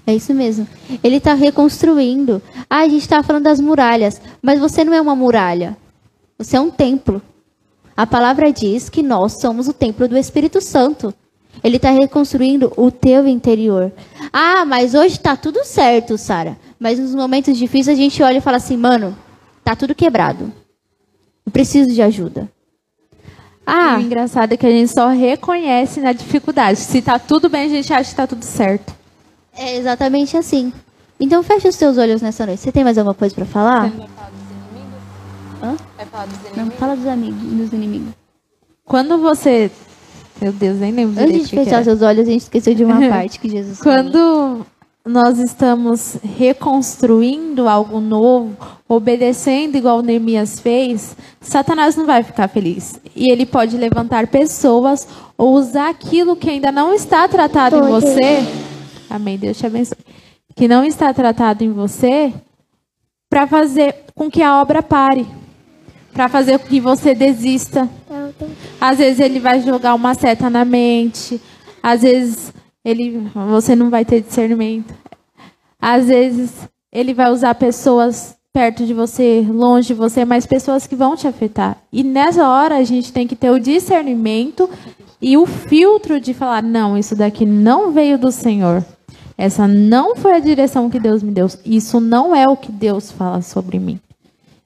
É isso mesmo. Ele está reconstruindo. Ah, a gente está falando das muralhas, mas você não é uma muralha. Você é um templo. A palavra diz que nós somos o templo do Espírito Santo. Ele está reconstruindo o teu interior. Ah, mas hoje está tudo certo, Sara. Mas nos momentos difíceis a gente olha e fala assim, mano, tá tudo quebrado. Eu preciso de ajuda. Ah, o engraçado é que a gente só reconhece na dificuldade. Se tá tudo bem, a gente acha que tá tudo certo. É exatamente assim. Então feche os seus olhos nessa noite. Você tem mais alguma coisa para falar? Você vai falar dos inimigos? Hã? Vai falar dos inimigos? Não, fala dos amigos, dos inimigos. Quando você meu Deus, nem lembro Antes de fechar seus olhos, a gente esqueceu de uma parte que Jesus Quando falou nós estamos reconstruindo algo novo, obedecendo igual Neemias fez, Satanás não vai ficar feliz. E ele pode levantar pessoas ou usar aquilo que ainda não está tratado em você. Amém. Deus te abençoe. Que não está tratado em você para fazer com que a obra pare. Para fazer com que você desista. Às vezes ele vai jogar uma seta na mente. Às vezes ele, você não vai ter discernimento. Às vezes, ele vai usar pessoas perto de você, longe de você, mas pessoas que vão te afetar. E nessa hora a gente tem que ter o discernimento e o filtro de falar: não, isso daqui não veio do Senhor. Essa não foi a direção que Deus me deu. Isso não é o que Deus fala sobre mim.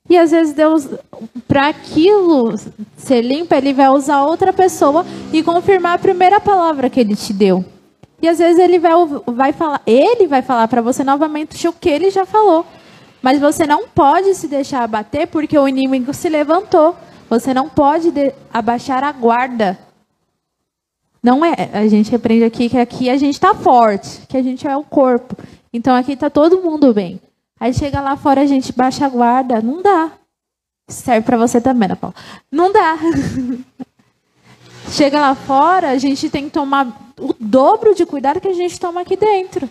E às vezes Deus, para aquilo ser limpo, ele vai usar outra pessoa e confirmar a primeira palavra que ele te deu. E às vezes ele vai, vai falar, ele vai falar para você novamente o que ele já falou. Mas você não pode se deixar abater porque o inimigo se levantou. Você não pode de, abaixar a guarda. Não é. A gente aprende aqui que aqui a gente está forte, que a gente é o corpo. Então aqui está todo mundo bem. Aí chega lá fora a gente baixa a guarda, não dá. Serve para você também, Ana Paula. Não dá. chega lá fora, a gente tem que tomar o dobro de cuidado que a gente toma aqui dentro.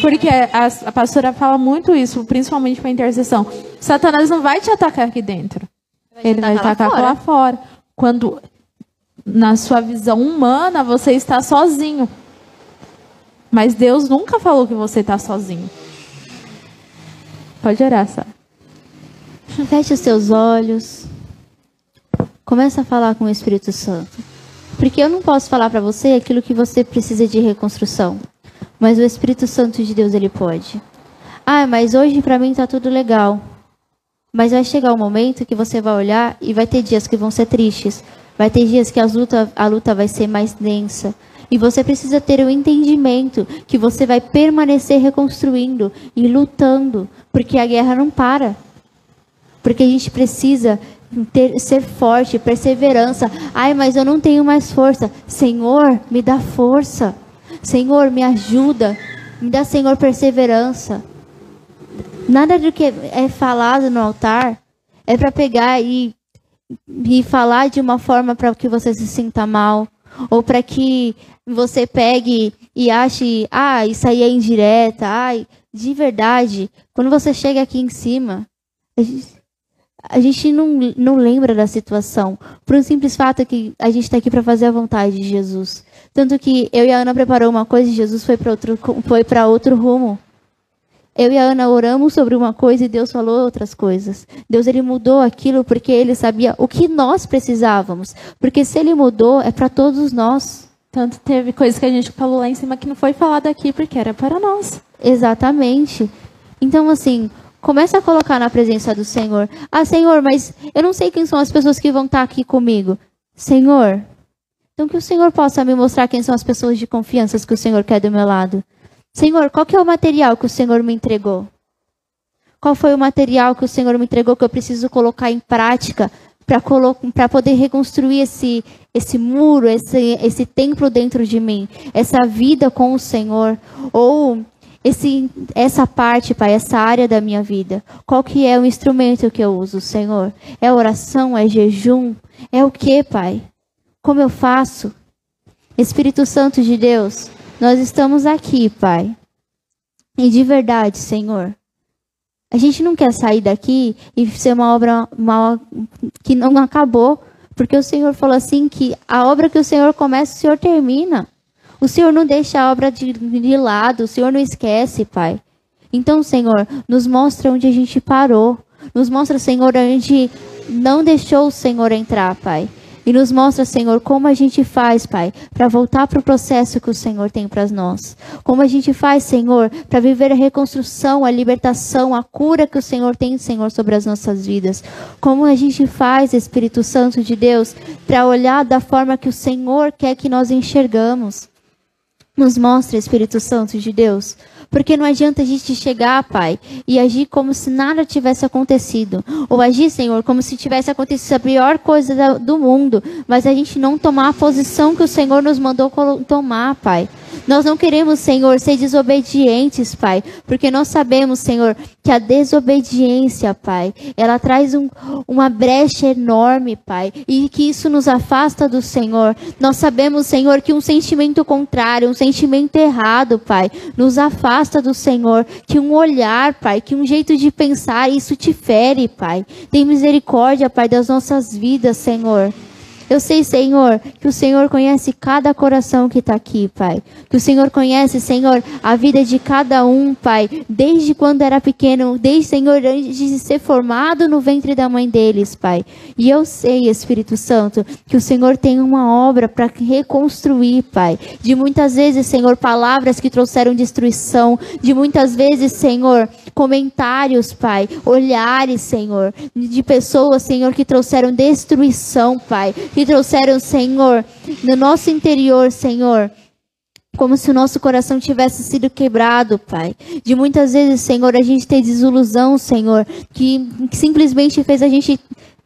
Porque a, a pastora fala muito isso, principalmente para intercessão. Satanás não vai te atacar aqui dentro. Vai Ele vai atacar lá, lá fora. Quando, na sua visão humana, você está sozinho. Mas Deus nunca falou que você está sozinho. Pode orar, Sara. Feche os seus olhos. Começa a falar com o Espírito Santo. Porque eu não posso falar para você aquilo que você precisa de reconstrução. Mas o Espírito Santo de Deus, ele pode. Ah, mas hoje para mim tá tudo legal. Mas vai chegar um momento que você vai olhar e vai ter dias que vão ser tristes. Vai ter dias que luta, a luta vai ser mais densa. E você precisa ter o entendimento que você vai permanecer reconstruindo e lutando, porque a guerra não para. Porque a gente precisa ter, ser forte, perseverança. Ai, mas eu não tenho mais força. Senhor, me dá força. Senhor, me ajuda. Me dá, Senhor, perseverança. Nada do que é falado no altar é para pegar e, e falar de uma forma para que você se sinta mal. Ou para que você pegue e ache, ah, isso aí é indireta. Ai, de verdade, quando você chega aqui em cima, a gente, a gente não, não lembra da situação. Por um simples fato que a gente está aqui para fazer a vontade de Jesus. Tanto que eu e a Ana preparou uma coisa e Jesus foi para outro, foi outro rumo. Eu e a Ana oramos sobre uma coisa e Deus falou outras coisas. Deus ele mudou aquilo porque ele sabia o que nós precisávamos. Porque se ele mudou, é para todos nós. Tanto teve coisas que a gente falou lá em cima que não foi falado aqui porque era para nós. Exatamente. Então, assim, Começa a colocar na presença do Senhor. Ah, Senhor, mas eu não sei quem são as pessoas que vão estar aqui comigo. Senhor, então que o Senhor possa me mostrar quem são as pessoas de confiança que o Senhor quer do meu lado. Senhor, qual que é o material que o Senhor me entregou? Qual foi o material que o Senhor me entregou que eu preciso colocar em prática para poder reconstruir esse, esse muro, esse, esse templo dentro de mim, essa vida com o Senhor? Ou esse, essa parte, Pai, essa área da minha vida? Qual que é o instrumento que eu uso, Senhor? É oração? É jejum? É o que, Pai? Como eu faço? Espírito Santo de Deus, nós estamos aqui, Pai. E de verdade, Senhor, a gente não quer sair daqui e ser uma obra uma, que não acabou, porque o Senhor falou assim que a obra que o Senhor começa, o Senhor termina. O Senhor não deixa a obra de, de lado, o Senhor não esquece, Pai. Então, Senhor, nos mostra onde a gente parou. Nos mostra, Senhor, onde não deixou o Senhor entrar, Pai. E nos mostra, Senhor, como a gente faz, Pai, para voltar para o processo que o Senhor tem para nós. Como a gente faz, Senhor, para viver a reconstrução, a libertação, a cura que o Senhor tem, Senhor, sobre as nossas vidas. Como a gente faz, Espírito Santo de Deus, para olhar da forma que o Senhor quer que nós enxergamos. Nos mostra, Espírito Santo de Deus. Porque não adianta a gente chegar, Pai, e agir como se nada tivesse acontecido. Ou agir, Senhor, como se tivesse acontecido a pior coisa do mundo. Mas a gente não tomar a posição que o Senhor nos mandou tomar, Pai. Nós não queremos, Senhor, ser desobedientes, Pai, porque nós sabemos, Senhor, que a desobediência, Pai, ela traz um, uma brecha enorme, Pai, e que isso nos afasta do Senhor. Nós sabemos, Senhor, que um sentimento contrário, um sentimento errado, Pai, nos afasta do Senhor, que um olhar, Pai, que um jeito de pensar, isso te fere, Pai. Tem misericórdia, Pai, das nossas vidas, Senhor. Eu sei, Senhor, que o Senhor conhece cada coração que está aqui, Pai. Que o Senhor conhece, Senhor, a vida de cada um, Pai, desde quando era pequeno, desde, Senhor, antes de ser formado no ventre da mãe deles, Pai. E eu sei, Espírito Santo, que o Senhor tem uma obra para reconstruir, Pai. De muitas vezes, Senhor, palavras que trouxeram destruição, de muitas vezes, Senhor, comentários, Pai, olhares, Senhor, de pessoas, Senhor, que trouxeram destruição, Pai que trouxeram, Senhor, no nosso interior, Senhor, como se o nosso coração tivesse sido quebrado, Pai. De muitas vezes, Senhor, a gente tem desilusão, Senhor, que, que simplesmente fez a gente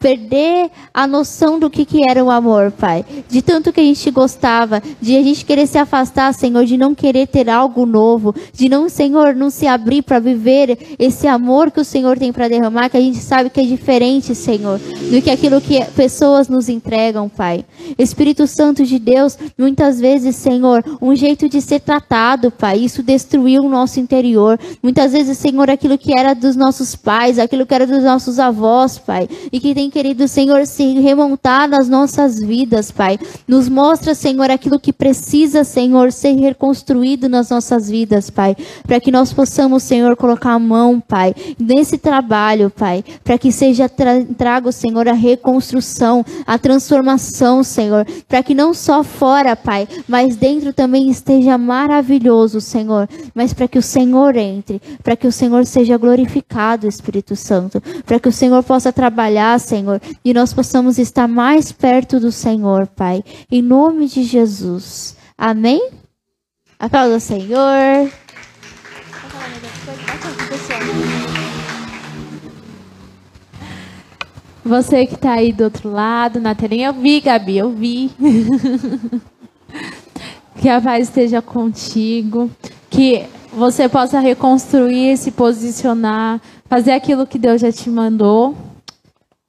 perder a noção do que, que era o amor, Pai. De tanto que a gente gostava, de a gente querer se afastar, Senhor, de não querer ter algo novo, de não, Senhor, não se abrir para viver esse amor que o Senhor tem para derramar, que a gente sabe que é diferente, Senhor, do que aquilo que pessoas nos entregam, Pai. Espírito Santo de Deus, muitas vezes, Senhor, um jeito de ser tratado, Pai, isso destruiu o nosso interior. Muitas vezes, Senhor, aquilo que era dos nossos pais, aquilo que era dos nossos avós, Pai, e que tem querido Senhor, se remontar nas nossas vidas, Pai. Nos mostra, Senhor, aquilo que precisa, Senhor, ser reconstruído nas nossas vidas, Pai. Para que nós possamos, Senhor, colocar a mão, Pai, nesse trabalho, Pai. Para que seja tra trago, Senhor, a reconstrução, a transformação, Senhor. Para que não só fora, Pai, mas dentro também esteja maravilhoso, Senhor. Mas para que o Senhor entre, para que o Senhor seja glorificado, Espírito Santo. Para que o Senhor possa trabalhar, Senhor, e nós possamos estar mais perto do Senhor, Pai. Em nome de Jesus. Amém? Aplauda o Senhor. Você que está aí do outro lado, na telinha, eu vi, Gabi, eu vi. que a paz esteja contigo, que você possa reconstruir, se posicionar, fazer aquilo que Deus já te mandou.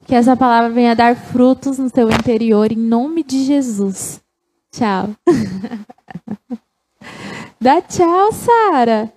Que essa palavra venha dar frutos no seu interior, em nome de Jesus. Tchau. Dá tchau, Sara.